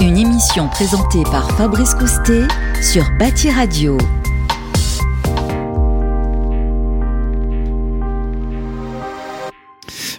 Une émission présentée par Fabrice Coustet sur Bâti Radio.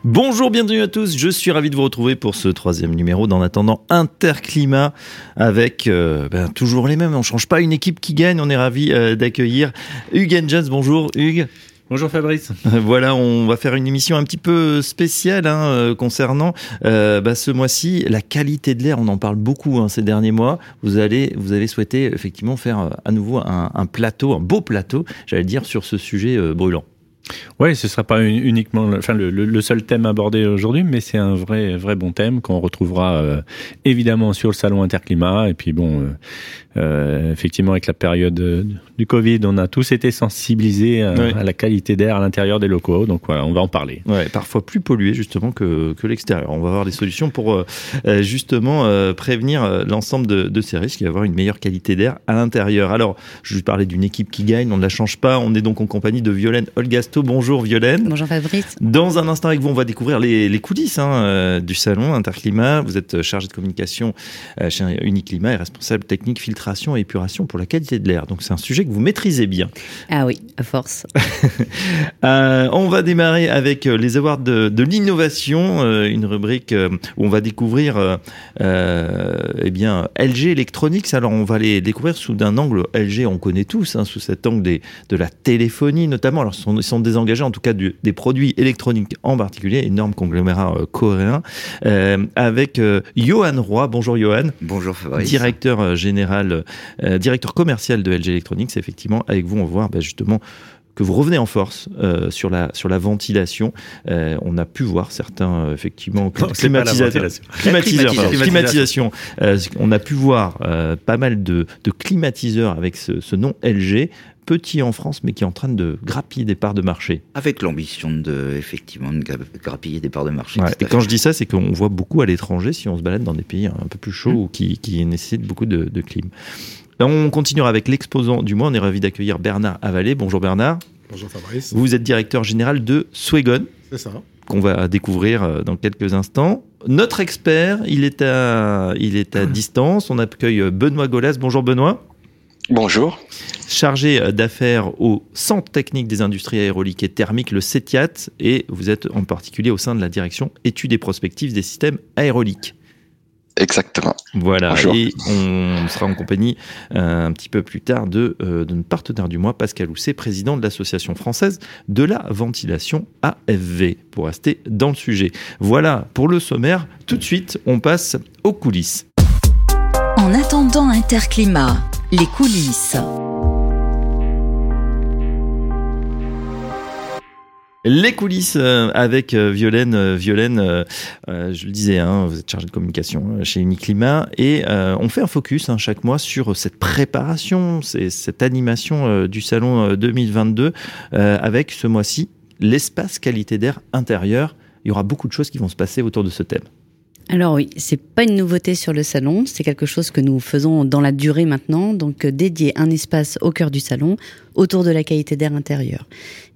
Bonjour, bienvenue à tous. Je suis ravi de vous retrouver pour ce troisième numéro d'En attendant Interclimat avec euh, ben, toujours les mêmes. On change pas une équipe qui gagne. On est ravi euh, d'accueillir Hugues Jones. Bonjour Hugues. Bonjour Fabrice. Voilà, on va faire une émission un petit peu spéciale hein, euh, concernant euh, bah, ce mois-ci la qualité de l'air. On en parle beaucoup hein, ces derniers mois. Vous allez, vous allez souhaiter effectivement faire euh, à nouveau un, un plateau, un beau plateau, j'allais dire, sur ce sujet euh, brûlant. Oui, ce ne sera pas uniquement enfin, le, le, seul thème abordé aujourd'hui, mais c'est un vrai, vrai bon thème qu'on retrouvera euh, évidemment sur le salon Interclimat. Et puis bon, euh, euh, effectivement, avec la période du Covid, on a tous été sensibilisés à, oui. à la qualité d'air à l'intérieur des locaux. Donc voilà, on va en parler. Ouais, parfois plus pollué justement que, que l'extérieur. On va avoir des solutions pour justement prévenir l'ensemble de, de, ces risques et avoir une meilleure qualité d'air à l'intérieur. Alors, je vais parler d'une équipe qui gagne, on ne la change pas. On est donc en compagnie de Violaine Olgasto. Bonjour Violaine. Bonjour Fabrice. Dans un instant avec vous, on va découvrir les, les coulisses hein, euh, du salon Interclimat. Vous êtes chargé de communication euh, chez Uniclimat et responsable technique filtration et épuration pour la qualité de l'air. Donc c'est un sujet que vous maîtrisez bien. Ah oui, à force. euh, on va démarrer avec les awards de, de l'innovation, euh, une rubrique où on va découvrir eh bien LG Electronics. Alors on va les découvrir sous un angle LG, on connaît tous, hein, sous cet angle des, de la téléphonie notamment. Alors ils sont, sont désengagés en tout cas du, des produits électroniques en particulier, énorme conglomérat euh, coréen, euh, avec euh, Johan Roy. Bonjour Johan. Bonjour Fabrice. Directeur général, directeur commercial de LG Electronics. Effectivement, avec vous, on va voir bah, justement que vous revenez en force euh, sur la sur la ventilation. Euh, on a pu voir certains euh, effectivement climatisateurs, climatiseurs, climatisation. climatisation. on a pu voir pas mal de, de climatiseurs avec ce, ce nom LG petit en France, mais qui est en train de grappiller des parts de marché. Avec l'ambition de, effectivement, de grappiller des parts de marché. Ouais, et quand je dis ça, c'est qu'on voit beaucoup à l'étranger si on se balade dans des pays un peu plus chauds mmh. ou qui, qui nécessitent beaucoup de, de clim. On continuera avec l'exposant du mois. On est ravi d'accueillir Bernard Avalé. Bonjour Bernard. Bonjour Fabrice. Vous êtes directeur général de Swegon. C'est ça. Qu'on va découvrir dans quelques instants. Notre expert, il est à, il est à distance. On accueille Benoît Golas. Bonjour Benoît. Bonjour. Chargé d'affaires au Centre technique des industries aéroliques et thermiques, le CETIAT, et vous êtes en particulier au sein de la direction études et prospectives des systèmes aéroliques. Exactement. Voilà, Bonjour. et on sera en compagnie euh, un petit peu plus tard de, euh, de notre partenaire du mois, Pascal Housset, président de l'Association française de la ventilation AFV, pour rester dans le sujet. Voilà pour le sommaire. Tout de suite, on passe aux coulisses. En attendant Interclimat, les coulisses. Les coulisses avec Violaine. Violaine, je le disais, hein, vous êtes chargée de communication chez Uniclimat et euh, on fait un focus hein, chaque mois sur cette préparation, cette animation du salon 2022 euh, avec ce mois-ci l'espace qualité d'air intérieur. Il y aura beaucoup de choses qui vont se passer autour de ce thème. Alors oui, c'est pas une nouveauté sur le salon, c'est quelque chose que nous faisons dans la durée maintenant, donc dédier un espace au cœur du salon autour de la qualité d'air intérieur.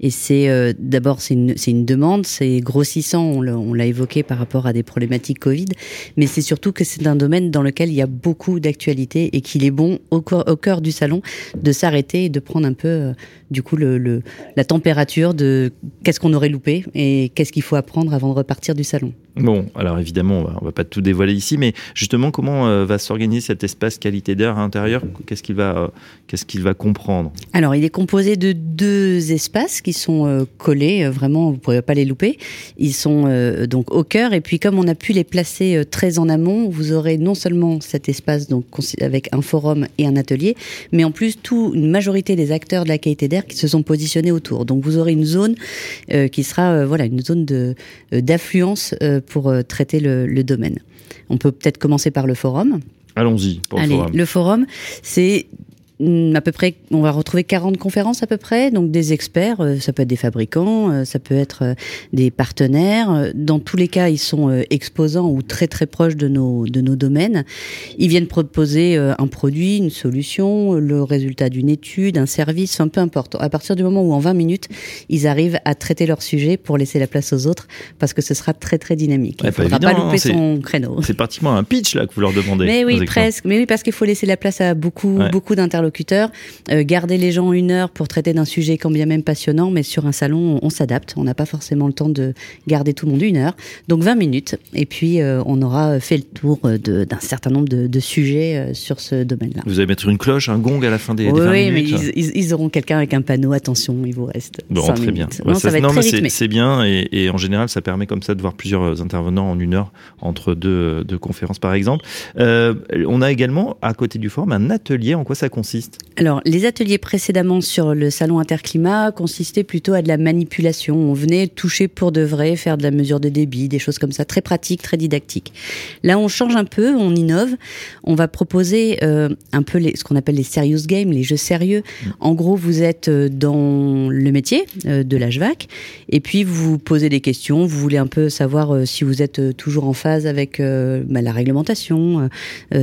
Et c'est euh, d'abord c'est une, une demande, c'est grossissant, on l'a évoqué par rapport à des problématiques Covid, mais c'est surtout que c'est un domaine dans lequel il y a beaucoup d'actualité et qu'il est bon au, au cœur du salon de s'arrêter et de prendre un peu euh, du coup le, le, la température de qu'est-ce qu'on aurait loupé et qu'est-ce qu'il faut apprendre avant de repartir du salon. Bon, alors évidemment, on va, on va pas tout dévoiler ici, mais justement, comment euh, va s'organiser cet espace qualité d'air intérieur? Qu'est-ce qu'il va, qu'est-ce qu'il va comprendre? Alors, il est composé de deux espaces qui sont euh, collés, vraiment, vous ne pourrez pas les louper. Ils sont euh, donc au cœur, et puis comme on a pu les placer euh, très en amont, vous aurez non seulement cet espace donc avec un forum et un atelier, mais en plus tout une majorité des acteurs de la qualité d'air qui se sont positionnés autour. Donc vous aurez une zone qui sera voilà une zone d'affluence pour traiter le, le domaine. On peut peut-être commencer par le forum. Allons-y Allez, le forum. Forum, c'est à peu près, on va retrouver 40 conférences à peu près, donc des experts, euh, ça peut être des fabricants, euh, ça peut être euh, des partenaires. Dans tous les cas, ils sont exposants ou très très proches de nos de nos domaines. Ils viennent proposer un produit, une solution, le résultat d'une étude, un service, enfin peu importe. À partir du moment où en 20 minutes, ils arrivent à traiter leur sujet pour laisser la place aux autres, parce que ce sera très très dynamique. Il ne faudra pas louper hein, c'est- son créneau. C'est pratiquement un pitch là que vous leur demandez. Mais oui, presque. Mais oui, parce qu'il faut laisser la place à beaucoup, Ouais. beaucoup d'interlocuteurs. Euh, garder les gens une heure pour traiter d'un sujet quand bien même passionnant, mais sur un salon, on, on s'adapte. On n'a pas forcément le temps de garder tout le monde une heure. Donc 20 minutes. Et puis, euh, on aura fait le tour euh, d'un certain nombre de, de sujets sur ce domaine-là. Vous allez mettre une cloche, un gong à la fin des, des Oui, 20 oui, mais minutes. ils, ils- ils auront quelqu'un avec un panneau. Attention, il vous reste. Bon, très bien. minutes. Ouais, Non, ça, va être non, très mais c'est- bien et, et en général, ça permet comme ça de voir plusieurs intervenants en une heure entre deux, deux conférences, par exemple. Euh, on a également à côté du forum un atelier. En quoi ça consiste Alors, les ateliers précédemment sur le salon Interclimat consistaient plutôt à de la manipulation. On venait toucher pour de vrai, faire de la mesure de débit, des choses comme ça, très pratiques, très didactiques. Là, on change un peu, on innove. On va proposer euh, un peu les, ce qu'on appelle les serious games, les jeux sérieux. En gros, vous êtes euh, dans le métier euh, de l'HVAC et puis vous vous posez des questions. Vous voulez un peu savoir euh, si vous êtes toujours en phase avec bah, la réglementation,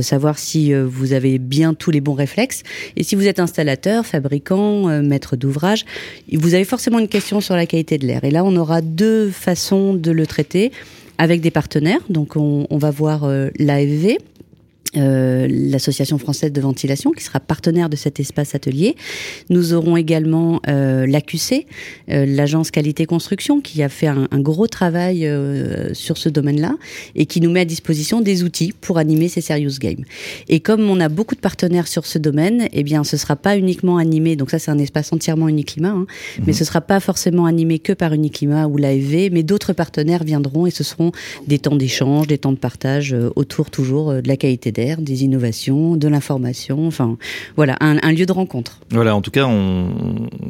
savoir si vous avez bien tous les bons réflexes. Et si vous êtes installateur, fabricant, euh, maître d'ouvrage, vous avez forcément une question sur la qualité de l'air. Et là, on aura deux façons de le traiter avec des partenaires. Donc, on, on va voir euh, l'AFV. Euh, l'association française de ventilation qui sera partenaire de cet espace atelier. Nous aurons également euh, l'AQC, euh, l'agence qualité construction, qui a fait un, un gros travail euh, sur ce domaine-là et qui nous met à disposition des outils pour animer ces serious games. Et comme on a beaucoup de partenaires sur ce domaine, eh bien, ce sera pas uniquement animé. Donc ça, c'est un espace entièrement Uniclimat, hein, mais ce sera pas forcément animé que par Uniclimat ou l'AFV, mais d'autres partenaires viendront et ce seront des temps d'échange, des temps de partage euh, autour toujours de la qualité des innovations, de l'information. Enfin, voilà, un, lieu de rencontre. Voilà, en tout cas,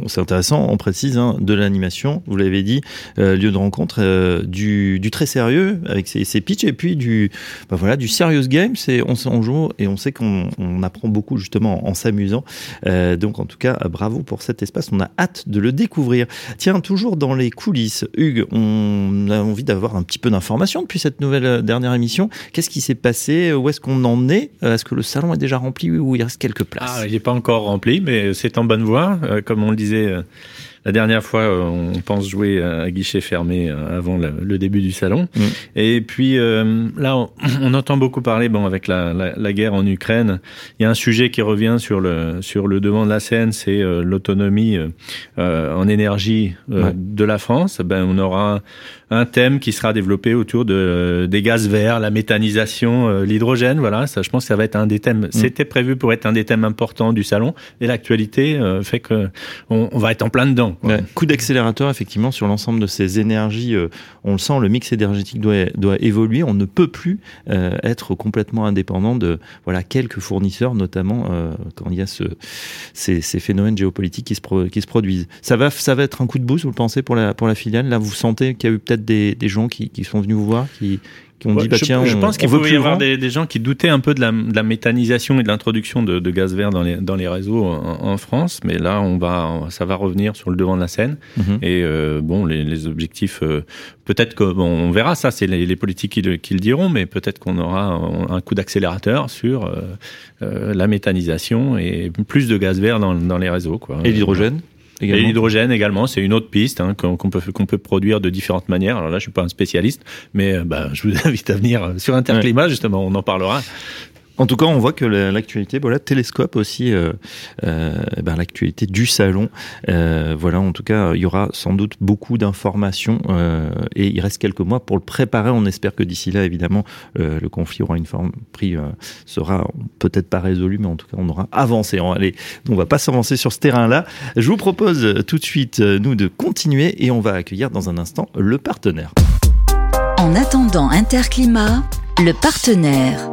c'est intéressant. On précise hein, de l'animation. Vous l'avez dit, euh, lieu de rencontre, euh, du, très sérieux avec ses, ses pitchs et puis du, bah voilà, du serious game. C'est on, joue et on sait qu'on on apprend beaucoup justement en, s'amusant. Euh, donc, en tout cas, bravo pour cet espace. On a hâte de le découvrir. Tiens, toujours dans les coulisses, Hugues, on a envie d'avoir un petit peu d'informations depuis cette nouvelle dernière émission. Qu'est-ce qui s'est passé? Où est-ce qu'on en est Euh, Est-ce que le salon est déjà rempli ou il reste quelques places Ah, il n'est pas encore rempli, mais c'est en bonne voie. Euh, comme on le disait euh, la dernière fois, on pense jouer à guichet fermé avant le, début du salon. Mm. Et puis là, on, on entend beaucoup parler, bon, avec la, la, la guerre en Ukraine, il y a un sujet qui revient sur le sur le devant de la scène, c'est l'autonomie en énergie de la France. Ben, on aura un thème qui sera développé autour de euh, des gaz verts, la méthanisation, euh, l'hydrogène. Voilà, ça, je pense que ça va être un des thèmes. C'était prévu pour être un des thèmes importants du salon, et l'actualité euh, fait que on, on va être en plein dedans. quoi. Ouais, coup d'accélérateur effectivement sur l'ensemble de ces énergies. euh, on le sent, le mix énergétique doit, doit évoluer. On ne peut plus euh, être complètement indépendant de voilà quelques fournisseurs, notamment euh, quand il y a ce, ces, ces phénomènes géopolitiques qui se, pro- qui se produisent. Ça va, ça va être un coup de boost, vous le pensez pour la pour la filiale? Là, vous sentez qu'il y a eu peut-être des, des gens qui, qui sont venus vous voir, qui, qui ont Ouais, dit bah je, tiens, je on, pense qu'il faut plus y avoir des, des gens qui doutaient un peu de la, de la méthanisation et de l'introduction de, de gaz vert dans les, dans les réseaux en, en France, mais là, on va, ça va revenir sur le devant de la scène. Mhm. Et euh, bon, les, les objectifs, euh, peut-être que bon, on verra ça, c'est les, les politiques qui le, qui le diront, mais peut-être qu'on aura un, un coup d'accélérateur sur euh, la méthanisation et plus de gaz vert dans, dans les réseaux. Quoi. Et l'hydrogène? Et l'hydrogène également, c'est une autre piste hein, qu'on peut qu'on peut produire de différentes manières. Alors là, je suis pas un spécialiste, mais euh, bah, je vous invite à venir euh, sur Interclimat justement, on en parlera. En tout cas, on voit que la- l'actualité, voilà, télescope aussi, euh, euh, ben, l'actualité du salon. Euh, voilà, en tout cas, il y aura sans doute beaucoup d'informations et il reste quelques mois pour le préparer. On espère que d'ici là, évidemment, le conflit aura une forme pris, sera peut-être pas résolu, mais en tout cas, on aura avancé. On, allez, on va pas s'avancer sur ce terrain-là. Je vous propose tout de suite, nous, de continuer et on va accueillir dans un instant le partenaire. En attendant Interclimat, le partenaire.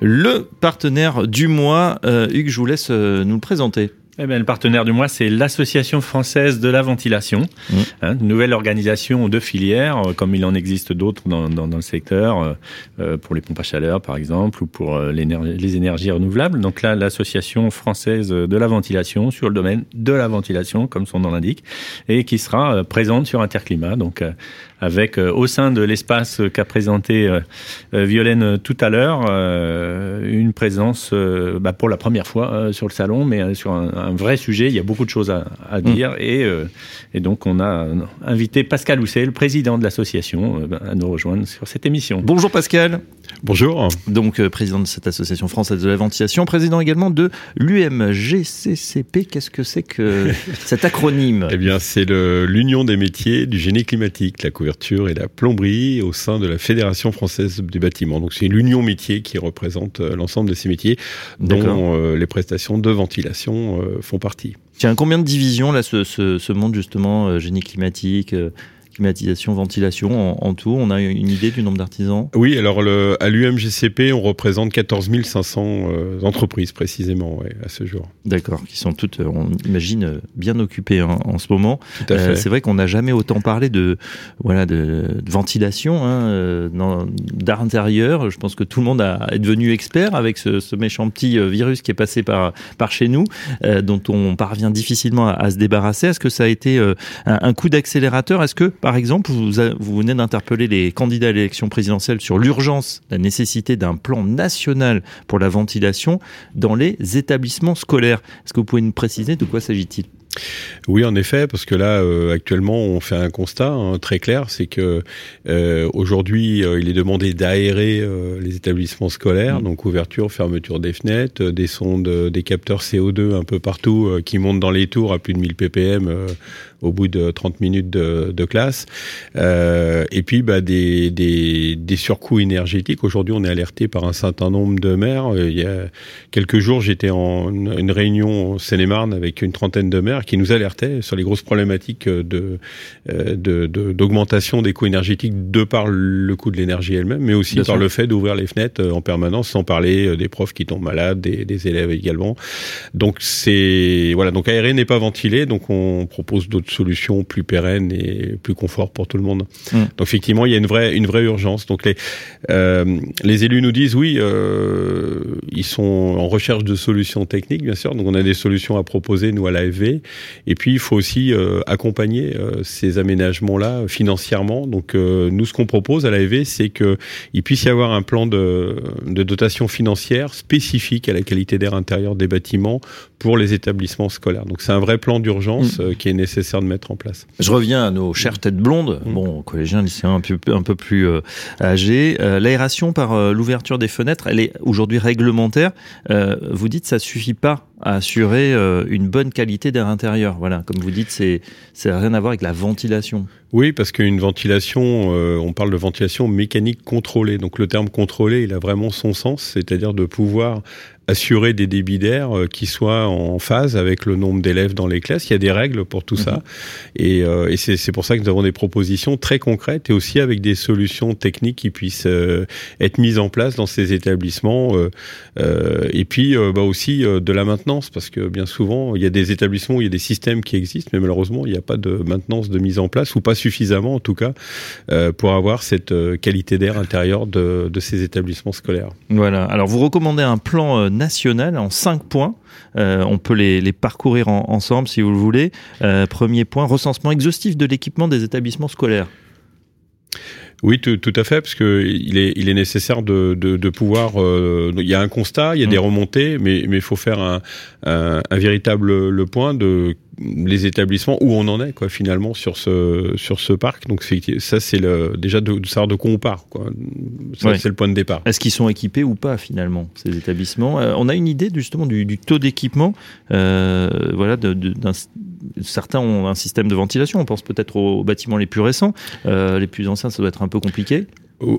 Le partenaire du mois, euh, Hugues, je vous laisse euh, nous le présenter. eh bien, le partenaire du mois, c'est l'Association française de la ventilation, Mmh. hein, une nouvelle organisation de filières, euh, comme il en existe d'autres dans, dans, dans le secteur, euh, euh, pour les pompes à chaleur par exemple, ou pour euh, les énergies renouvelables. Donc là, l'Association française de la ventilation sur le domaine de la ventilation, comme son nom l'indique, et qui sera euh, présente sur Interclimat. Donc euh, avec euh, au sein de l'espace qu'a présenté euh, euh, Violaine tout à l'heure, euh, une présence euh, bah, pour la première fois euh, sur le salon, mais euh, sur un, un vrai sujet. Il y a beaucoup de choses à, à dire et, euh, et donc on a invité Pascal Housset, le président de l'association, à nous rejoindre sur cette émission. Bonjour Pascal. Bonjour. Donc, euh, président de cette association française de la ventilation, président également de l'UMGCCP. Qu'est-ce que c'est que cet acronyme? Eh bien, c'est l'union des métiers du génie climatique, la couverture et la plomberie au sein de la Fédération française du bâtiment. Donc, c'est l'union métier qui représente euh, l'ensemble de ces métiers dont euh, les prestations de ventilation euh, font partie. Tiens, combien de divisions là ce, ce, ce monde justement euh, génie climatique, climatisation, ventilation en, en tout On a une idée du nombre d'artisans? Oui, alors le, à l'UMGCP, on représente 14 500 euh, entreprises précisément ouais, à ce jour. D'accord, qui sont toutes, euh, on imagine, euh, bien occupées hein, en ce moment. Euh, c'est vrai qu'on n'a jamais autant parlé de voilà de, de ventilation, hein, d'art intérieur. Je pense que tout le monde a, est devenu expert avec ce, ce méchant petit virus qui est passé par par chez nous, euh, dont on parvient difficilement à, à se débarrasser. Est-ce que ça a été un, un coup d'accélérateur? Est-ce que, par exemple, vous, venez d'interpeller les candidats à l'élection présidentielle sur l'urgence, la nécessité d'un plan national pour la ventilation dans les établissements scolaires. Est-ce que vous pouvez nous préciser de quoi s'agit-il? Oui, en effet, parce que là, euh, actuellement, on fait un constat hein, très clair, c'est que euh, aujourd'hui, euh, il est demandé d'aérer euh, les établissements scolaires, Mmh. donc ouverture, fermeture des fenêtres, euh, des sondes, euh, des capteurs CO2 un peu partout euh, qui montent dans les tours à plus de 1000 ppm euh, au bout de 30 minutes de, de classe, Euh, et puis bah, des, des, des surcoûts énergétiques. Aujourd'hui, on est alerté par un certain nombre de maires. Euh, Il y a quelques jours, j'étais en une, réunion au Seine-et-Marne avec une trentaine de maires qui nous alertaient sur les grosses problématiques de euh, de- de- d'augmentation des coûts énergétiques de par le coût de l'énergie elle-même, mais aussi Bien par sûr. le fait d'ouvrir les fenêtres euh, en permanence, sans parler euh, des profs qui tombent malades, des, des élèves également. Donc c'est voilà, donc aéré n'est pas ventilé, donc on propose d'autres solutions plus pérennes et plus confort pour tout le monde. Mm. Donc effectivement, il y a une vraie une vraie urgence. Donc les euh, les élus nous disent oui, euh, ils sont en recherche de solutions techniques, bien sûr. Donc on a des solutions à proposer nous à l'AFV. Et puis il faut aussi euh, accompagner euh, ces aménagements-là financièrement. Donc euh, nous, ce qu'on propose à l'AFV, c'est que il puisse y avoir un plan de, de dotation financière spécifique à la qualité d'air intérieur des bâtiments pour les établissements scolaires. Donc c'est un vrai plan d'urgence euh, qui est nécessaire de mettre en place. Je reviens à nos chères têtes blondes, Mm. bon, collégiens, lycéens un peu, un peu plus euh, âgés. Euh, L'aération par euh, l'ouverture des fenêtres, elle est aujourd'hui réglementaire. Vous dites ça suffit pas à assurer euh, une bonne qualité d'air intérieur. Voilà, comme vous dites, c'est c'est rien à voir avec la ventilation. Oui, parce qu'une ventilation, euh, on parle de ventilation mécanique contrôlée. Donc le terme contrôlé, il a vraiment son sens, c'est-à-dire de pouvoir assurer des débits d'air euh, qui soient en phase avec le nombre d'élèves dans les classes. Il y a des règles pour tout ça. Et, euh, et c'est pour ça que nous avons des propositions très concrètes et aussi avec des solutions techniques qui puissent euh, être mises en place dans ces établissements. euh, et puis bah aussi de la maintenance, parce que bien souvent, il y a des établissements où il y a des systèmes qui existent, mais malheureusement, il n'y a pas de maintenance de mise en place, ou pas suffisamment en tout cas, pour avoir cette qualité d'air intérieur de, de ces établissements scolaires. Voilà. Alors vous recommandez un plan euh, national en cinq points. Euh, on peut les, les parcourir en- ensemble si vous le voulez. Euh, premier point, recensement exhaustif de l'équipement des établissements scolaires. Oui, tout, tout à fait, parce que il est, il est nécessaire de, de, de pouvoir. euh, il y a un constat, il y a Mm. des remontées, mais mais il faut faire un, un, un véritable le point de les établissements où on en est quoi finalement sur ce sur ce parc. Donc ça c'est le déjà de, de savoir de quoi on part quoi. Ça Ouais. c'est le point de départ. Est-ce qu'ils sont équipés ou pas finalement ces établissements? Euh, On a une idée justement du, du taux d'équipement. Euh, voilà, de, de- d'un- certains ont un système de ventilation. On pense peut-être aux, bâtiments les plus récents, Euh, les plus anciens, ça doit être un peu compliqué.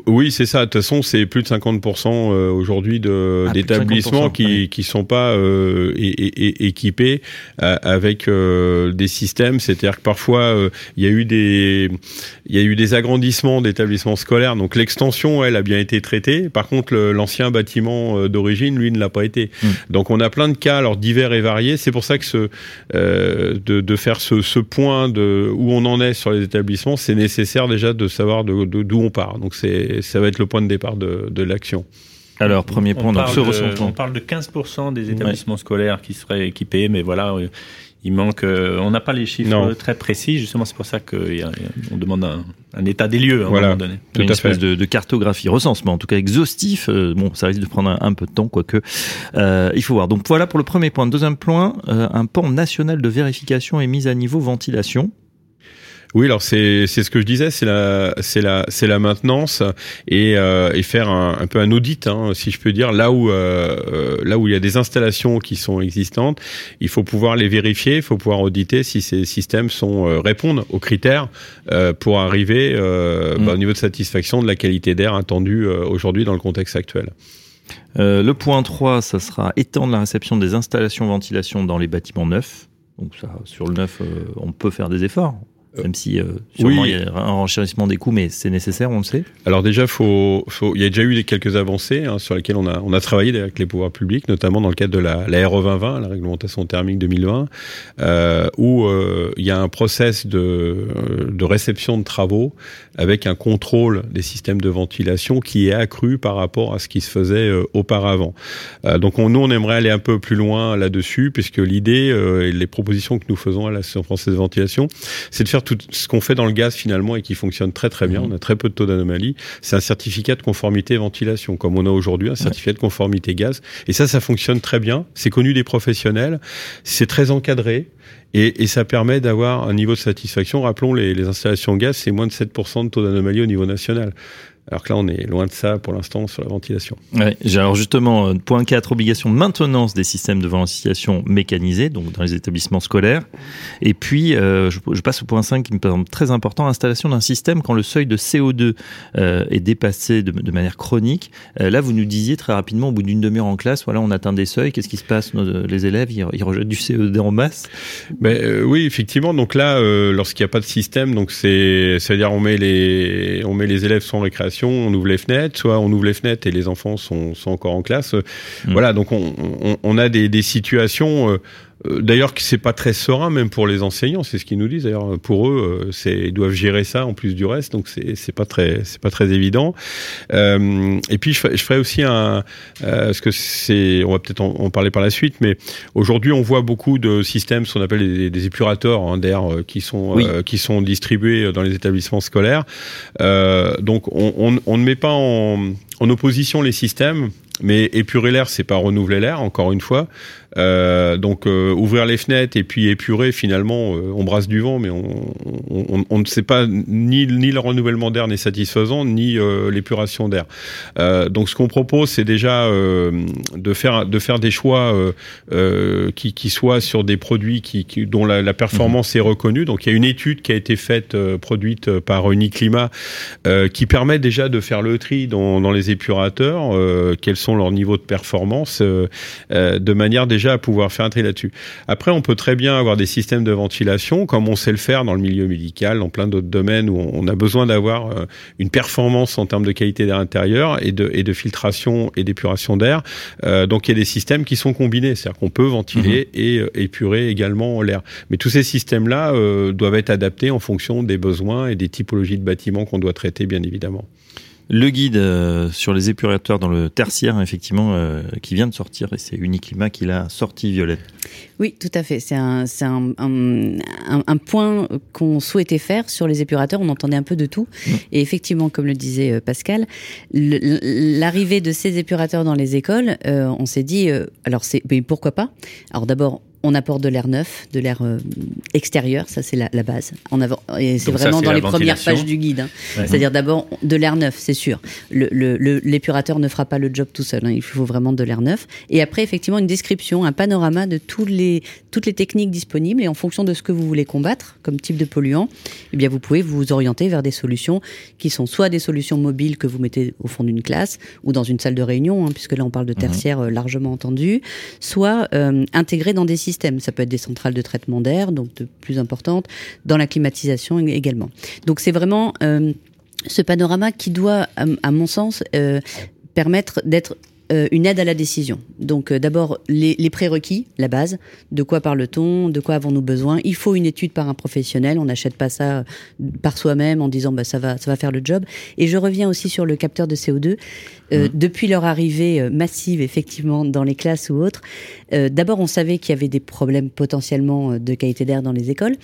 Oui, c'est ça. De toute façon, c'est plus de 50% euh, aujourd'hui Ah, d'établissements de 50%, qui qui sont pas euh, é- é- é- équipés euh, avec euh, des systèmes. C'est-à-dire que parfois euh, il y a eu des il y a eu des agrandissements d'établissements scolaires. Donc l'extension, elle, a bien été traitée. Par contre, l'ancien bâtiment d'origine, lui, ne l'a pas été. Mm. Donc on a plein de cas, alors divers et variés. C'est pour ça que ce euh, de, de faire ce, ce point de où on en est sur les établissements, c'est nécessaire déjà de savoir de- de- d'où on part. Donc c'est ça va être le point de départ de, de l'action. Alors, premier point, on, donc parle ce de, recensement. on parle de 15% des établissements scolaires qui seraient équipés, mais voilà, euh, il manque. euh, on n'a pas les chiffres Non. euh, très précis. Justement, c'est pour ça qu'on demande un, un état des lieux à un moment donné. Tout une à espèce fait. de, de cartographie, recensement, en tout cas exhaustif. Euh, bon, ça risque de prendre un, un peu de temps, quoique. Euh, il faut voir. Donc voilà pour le premier point. Deuxième point, euh, un pan national de vérification et mise à niveau ventilation. Oui, alors c'est c'est ce que je disais, c'est la c'est la c'est la maintenance et euh, et faire un, un peu un audit, hein, si je peux dire, là où euh, euh, là où il y a des installations qui sont existantes, il faut pouvoir les vérifier, il faut pouvoir auditer si ces systèmes sont euh, répondent aux critères euh, pour arriver euh, Mm. bah, au niveau de satisfaction de la qualité d'air attendue euh, aujourd'hui dans le contexte actuel. Euh, le point 3, ça sera étendre la réception des installations ventilation dans les bâtiments neufs. Donc ça, sur le neuf, euh, on peut faire des efforts. Même si euh, sûrement oui. il y a un renchérissement des coûts, mais c'est nécessaire, on le sait. Alors déjà, faut, faut, il y a déjà eu des- quelques avancées hein, sur lesquelles on a, on a travaillé avec les pouvoirs publics, notamment dans le cadre de la, la RE 2020, la réglementation thermique 2020, euh, où euh, il y a un process de, euh, de réception de travaux avec un contrôle des systèmes de ventilation qui est accru par rapport à ce qui se faisait euh, auparavant. Euh, donc on, nous, on aimerait aller un peu plus loin là-dessus, puisque l'idée euh, et les propositions que nous faisons à l'Association française de ventilation, c'est de faire tout ce qu'on fait dans le gaz finalement et qui fonctionne très très bien. Mhm. On a très peu de taux d'anomalie. C'est un certificat de conformité ventilation, comme on a aujourd'hui un certificat de conformité gaz. Et ça, ça fonctionne très bien. C'est connu des professionnels. C'est très encadré. Et, et ça permet d'avoir un niveau de satisfaction. Rappelons, les, les installations gaz, c'est moins de 7% de taux d'anomalie au niveau national. Alors que là, on est loin de ça pour l'instant sur la ventilation. Ouais, alors justement, euh, point 4, obligation de maintenance des systèmes de ventilation mécanisés, donc dans les établissements scolaires. Et puis, euh, je, je passe au point 5 qui me semble très important, installation d'un système quand le seuil de CO2 euh, est dépassé de, de manière chronique. Euh, là, vous nous disiez très rapidement, au bout d'une demi-heure en classe, voilà, on atteint des seuils, qu'est-ce qui se passe Nos- Les élèves, ils, ils rejettent du CO2 en masse? Ben euh, oui, effectivement. Donc là, lorsqu'il n'y a pas de système, donc c'est, c'est-à-dire on met les, on met les élèves sans récréation, on ouvre les fenêtres, soit on ouvre les fenêtres et les enfants sont, sont encore en classe. Euh, Mm. Voilà, donc on, on, on a des, des situations. Euh, D'ailleurs, que c'est pas très serein même pour les enseignants, c'est ce qu'ils nous disent. D'ailleurs, pour eux, euh, c'est ils doivent gérer ça en plus du reste, donc c'est c'est pas très c'est pas très évident. Euh, et puis je ferai, je ferai aussi un euh, parce que c'est on va peut-être en, en parler par la suite, mais aujourd'hui on voit beaucoup de systèmes, ce qu'on appelle des, des épurateurs hein, d'air euh, qui sont Oui. euh, qui sont distribués dans les établissements scolaires. Euh, donc on, on, on ne met pas en, en opposition les systèmes. Mais épurer l'air, c'est pas renouveler l'air, encore une fois. Euh, donc euh, ouvrir les fenêtres et puis épurer, finalement, euh, on brasse du vent, mais on, on, on- on ne sait pas ni, ni le renouvellement d'air n'est satisfaisant, ni euh, l'épuration d'air. Euh, donc ce qu'on propose, c'est déjà euh, de faire de faire des choix euh, euh, qui, qui soient sur des produits qui, qui- dont la, la performance est reconnue. Donc il y a une étude qui a été faite, euh, produite par Uniclimat, euh, qui permet déjà de faire le tri dans, dans les épurateurs, euh, quels sont leurs niveaux de performance, euh, euh, de manière déjà à pouvoir faire un tri là-dessus. Après, on peut très bien avoir des systèmes de ventilation, comme on sait le faire dans le milieu médical, dans plein d'autres domaines où on, a besoin d'avoir euh, une performance en termes de qualité d'air intérieur et de, et de filtration et d'épuration d'air. Euh, donc il y a des systèmes qui sont combinés, c'est-à-dire qu'on peut ventiler et euh, épurer également l'air. Mais tous ces systèmes-là euh, doivent être adaptés en fonction des besoins et des typologies de bâtiments qu'on doit traiter, bien évidemment. Le guide euh, sur les épurateurs dans le tertiaire, effectivement, euh, qui vient de sortir, et c'est Uniclimat qui l'a sorti, Violette. Oui, tout à fait. C'est un, un, un, point qu'on souhaitait faire sur les épurateurs. On entendait un peu de tout. Et effectivement, comme le disait euh, Pascal, l'arrivée de ces épurateurs dans les écoles, euh, on s'est dit, alors c'est, mais pourquoi pas? Alors d'abord, on apporte de l'air neuf, de l'air euh, extérieur, ça c'est la, la, base. En avant, et c'est vraiment dans les premières pages du guide. Hein. Ouais. C'est-à-dire d'abord de l'air neuf, c'est sûr. L'épurateur le, le, ne fera pas le job tout seul. Hein. Il faut vraiment de l'air neuf. Et après, effectivement, une description, un panorama de tous les, toutes les techniques disponibles. Et en fonction de ce que vous voulez combattre comme type de polluant, eh bien, vous pouvez vous orienter vers des solutions qui sont soit des solutions mobiles que vous mettez au fond d'une classe ou dans une salle de réunion, hein, puisque là on parle de tertiaire mmh. largement entendu, soit euh, intégrées dans des systèmes ça peut être des centrales de traitement d'air, donc de plus importantes, dans la climatisation également. Donc c'est vraiment euh, ce panorama qui doit, à, mon sens, euh, permettre d'être euh, une aide à la décision. Donc euh, d'abord les, les, prérequis, la base, de quoi parle-t-on, de quoi avons-nous besoin? Il faut une étude par un professionnel, on n'achète pas ça euh, par soi-même en disant bah ça va ça va faire le job. Et je reviens aussi sur le capteur de CO2. Euh, mmh. Depuis leur arrivée massive effectivement dans les classes ou autres, d'abord on savait qu'il y avait des problèmes potentiellement de qualité d'air dans les écoles.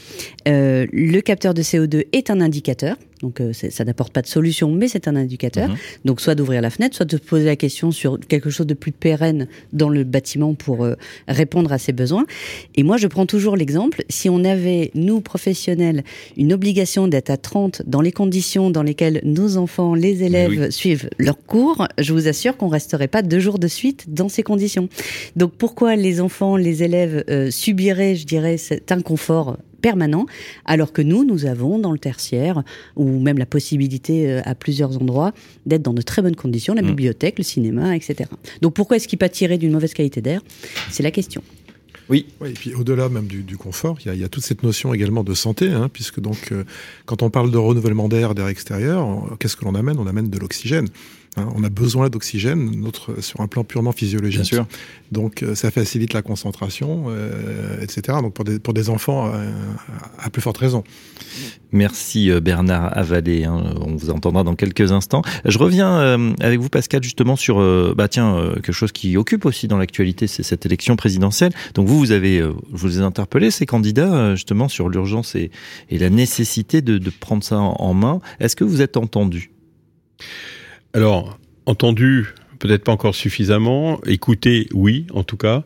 le capteur de CO2 est un indicateur donc euh, ça n'apporte pas de solution, mais c'est un indicateur. Mmh. Donc soit d'ouvrir la fenêtre, soit de poser la question sur quelque chose de plus pérenne dans le bâtiment pour euh, répondre à ses besoins. Et moi, je prends toujours l'exemple, si on avait, nous, professionnels, une obligation d'être à 30 dans les conditions dans lesquelles nos enfants, les élèves oui. suivent leurs cours, je vous assure qu'on resterait pas deux jours de suite dans ces conditions. Donc pourquoi les enfants, les élèves euh, subiraient, je dirais, cet inconfort permanent, alors que nous, nous avons dans le tertiaire, ou même la possibilité euh, à plusieurs endroits, d'être dans de très bonnes conditions, la mmh. bibliothèque, le cinéma, etc. Donc pourquoi est-ce qu'il pâtirait d'une mauvaise qualité d'air? C'est la question. Oui. oui. Et puis au-delà même du, du confort, il y, a, il y, a toute cette notion également de santé, hein, puisque donc euh, quand on parle de renouvellement d'air, d'air extérieur, qu'est-ce que l'on amène? On amène de l'oxygène. Hein, on a besoin d'oxygène, notre sur un plan purement physiologique. Bien sûr. Donc euh, ça facilite la concentration, euh, etc. Donc pour des, pour des enfants, euh, à plus forte raison. Merci Bernard Avalé. Hein, on vous entendra dans quelques instants. Je reviens euh, avec vous Pascal justement sur bah tiens quelque chose qui occupe aussi dans l'actualité, c'est cette élection présidentielle. Donc vous vous avez vous interpellé ces candidats justement sur l'urgence et, et, la nécessité de, de prendre ça en main. Est-ce que vous êtes entendu? Alors, entendu, peut-être pas encore suffisamment. Écoutez, oui, en tout cas.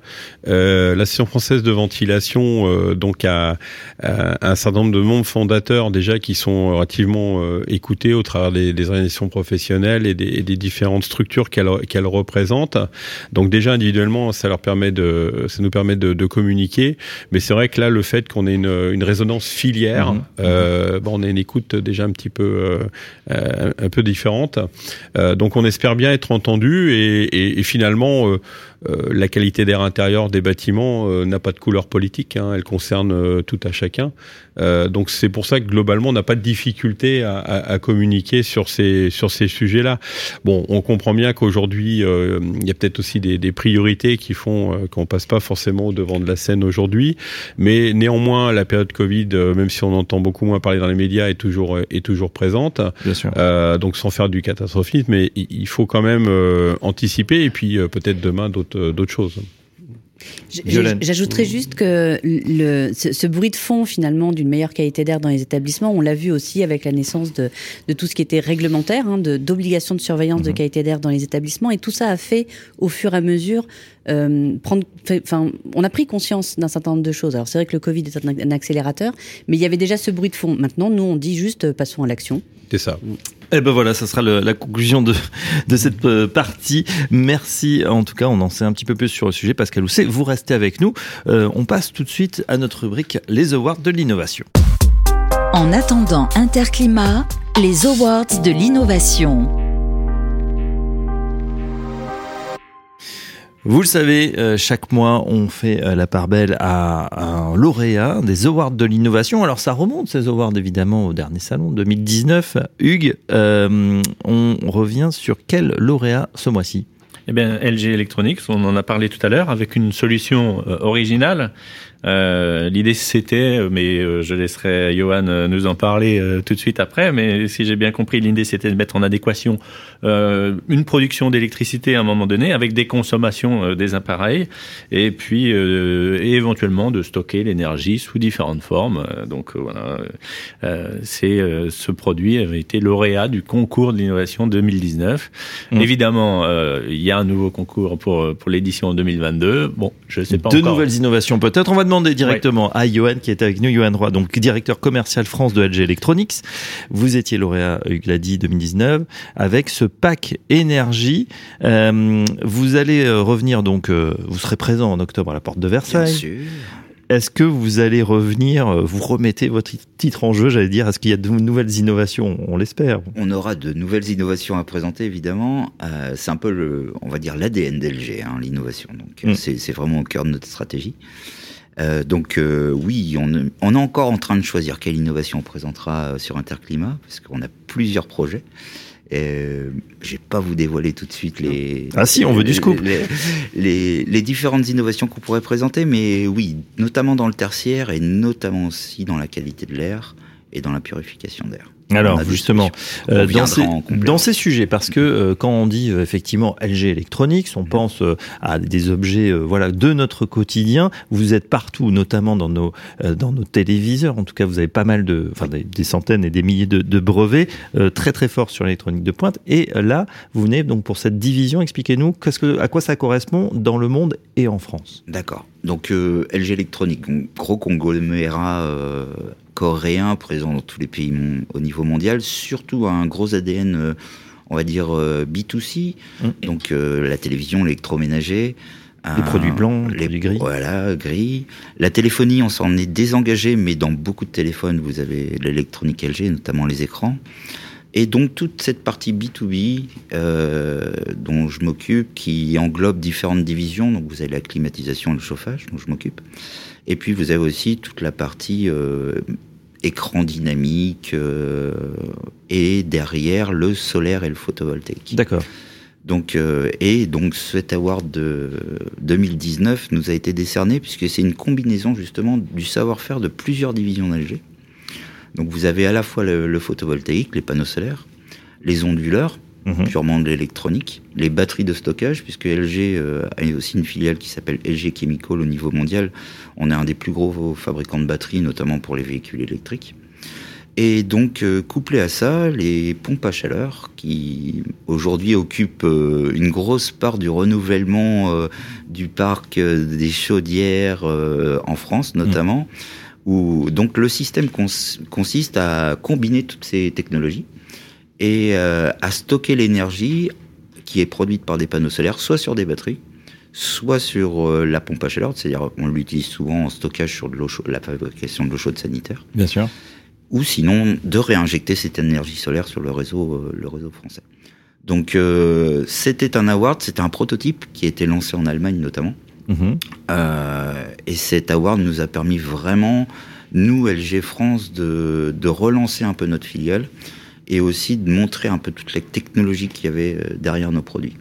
Euh, L'Association française de ventilation, euh, donc, a, a, un certain nombre de membres fondateurs déjà qui sont relativement euh, écoutés au travers des, des, organisations professionnelles et des, et des différentes structures qu'elles qu représentent. Donc déjà individuellement, ça leur permet de, ça nous permet de, de communiquer. Mais c'est vrai que là, le fait qu'on ait une, une, résonance filière, mmh. euh, bon, on a une écoute déjà un petit peu, euh, un peu différente. donc on espère bien être entendu et, finalement euh, la qualité d'air intérieur des bâtiments euh, n'a pas de couleur politique, hein, elle concerne euh, tout à chacun. donc c'est pour ça que globalement on n'a pas de difficulté à, à, à, communiquer sur ces sur ces sujets-là. Bon, on comprend bien qu'aujourd'hui il y a peut-être aussi des, des, priorités qui font qu'on passe pas forcément au devant de la scène aujourd'hui, mais néanmoins la période Covid, même si on entend beaucoup moins parler dans les médias, est toujours est toujours présente. Bien sûr. donc sans faire du catastrophisme, mais il faut quand même anticiper et puis peut-être demain d'autres d'autres choses. J'ajouterais juste que le, ce, ce, bruit de fond finalement d'une meilleure qualité d'air dans les établissements, on l'a vu aussi avec la naissance de, de, tout ce qui était réglementaire, hein, d'obligation de, de, surveillance mmh. de qualité d'air dans les établissements, et tout ça a fait au fur et à mesure euh, prendre. Enfin, on a pris conscience d'un certain nombre de choses. Alors c'est vrai que le Covid est un, un, accélérateur, mais il y avait déjà ce bruit de fond. Maintenant, nous on dit juste euh, passons à l'action. C'est ça. Et eh ben voilà, ça sera le, la conclusion de, de cette euh, partie. Merci. En tout cas, on en sait un petit peu plus sur le sujet. Pascal Housset, vous restez avec nous. Euh, on passe tout de suite à notre rubrique Les Awards de l'innovation. En attendant Interclimat, les Awards de l'innovation. Vous le savez, euh, chaque mois, on fait euh, la part belle à un lauréat des Awards de l'innovation. Alors, ça remonte, ces awards, évidemment, au dernier salon 2019. Hugues, euh, on revient sur quel lauréat ce mois-ci? Eh bien, LG Electronics, on en a parlé tout à l'heure, avec une solution originale L'idée c'était, mais je laisserai Johan nous en parler tout de suite après, mais si j'ai bien compris, l'idée c'était de mettre en adéquation euh, une production d'électricité à un moment donné avec des consommations euh, des appareils, et puis euh, et éventuellement de stocker l'énergie sous différentes formes. Euh, donc euh, voilà, euh, c'est euh, ce produit avait été lauréat du concours de l'innovation 2019. Mmh. Évidemment, euh, il y a un nouveau concours pour pour l'édition 2022. Bon, je sais pas Deux encore. nouvelles innovations peut-être. On va demander directement à Johan qui est avec nous, Johan Roy, donc directeur commercial France de LG Electronics. Vous étiez lauréat Hugues l'a dit 2019 avec ce pack énergie. Euh, vous allez euh, revenir donc, euh, vous serez présent en octobre à la porte de Bien Versailles. sûr. Est-ce que vous allez revenir, vous remettez votre titre en jeu, j'allais dire, est-ce qu'il y a de nouvelles innovations? On l'espère. On aura de nouvelles innovations à présenter, évidemment. Euh, c'est un peu, le, on va dire, l'ADN d'LG, hein, l'innovation. Donc, Mm. c'est vraiment au cœur de notre stratégie. Euh, donc, euh, oui, on, on est encore en train de choisir quelle innovation on présentera sur Interclimat, parce qu'on a plusieurs projets. Euh, je vais pas vous dévoiler tout de suite les. Ah si, on veut du scoop. Les, les, les différentes innovations qu'on pourrait présenter, mais oui, notamment dans le tertiaire et notamment aussi dans la qualité de l'air et dans la purification d'air. Alors justement, euh, dans, ces, dans ces sujets, parce que euh, quand on dit euh, effectivement LG Electronics, on pense euh, à des objets euh, voilà de notre quotidien. Vous êtes partout, notamment dans nos euh, dans nos téléviseurs. En tout cas, vous avez pas mal de, enfin des, des centaines et des milliers de, de brevets euh, très très forts sur l'électronique de pointe. Et là, vous venez donc pour cette division. Expliquez-nous qu'est-ce que à quoi ça correspond dans le monde et en France. D'accord. Donc euh, LG Electronics, donc, gros conglomérat euh, coréen présent dans tous les pays au niveau mondial, surtout un gros ADN, euh, on va dire euh, B2C, Mm. donc euh, la télévision, l'électroménager. Les produits blancs, les les produits gris. Voilà, gris. La téléphonie, on s'en est désengagé, mais dans beaucoup de téléphones, vous avez l'électronique LG, notamment les écrans. Et donc toute cette partie B2B euh, dont je m'occupe, qui englobe différentes divisions, donc vous avez la climatisation et le chauffage dont je m'occupe, et puis vous avez aussi toute la partie euh, écran dynamique euh, et derrière le solaire et le photovoltaïque. D'accord. Donc et donc cet award de 2019 nous a été décerné puisque c'est une combinaison justement du savoir-faire de plusieurs divisions d'LG. Donc vous avez à la fois le, le photovoltaïque, les panneaux solaires, les onduleurs, Mhm. purement de l'électronique, les batteries de stockage, puisque LG euh, a aussi une filiale qui s'appelle LG Chemical au niveau mondial. On est un des plus gros fabricants de batteries, notamment pour les véhicules électriques. Et donc, euh, couplé à ça, les pompes à chaleur, qui aujourd'hui occupent euh, une grosse part du renouvellement euh, du parc euh, des chaudières euh, en France, notamment, où donc le système cons- consiste à combiner toutes ces technologies et euh, à stocker l'énergie qui est produite par des panneaux solaires, soit sur des batteries, soit sur euh, la pompe à chaleur, c'est-à-dire on l'utilise souvent en stockage sur de l'eau la fabrication de l'eau chaude sanitaire, Bien sûr. ou sinon de réinjecter cette énergie solaire sur le réseau, euh, le réseau français. Donc c'était un award, c'était un prototype qui a été lancé en Allemagne notamment. Euh, et cet award nous a permis vraiment, nous, LG France, de, de relancer un peu notre filiale et aussi de montrer un peu toute la technologie qu'il y avait euh, derrière nos produits.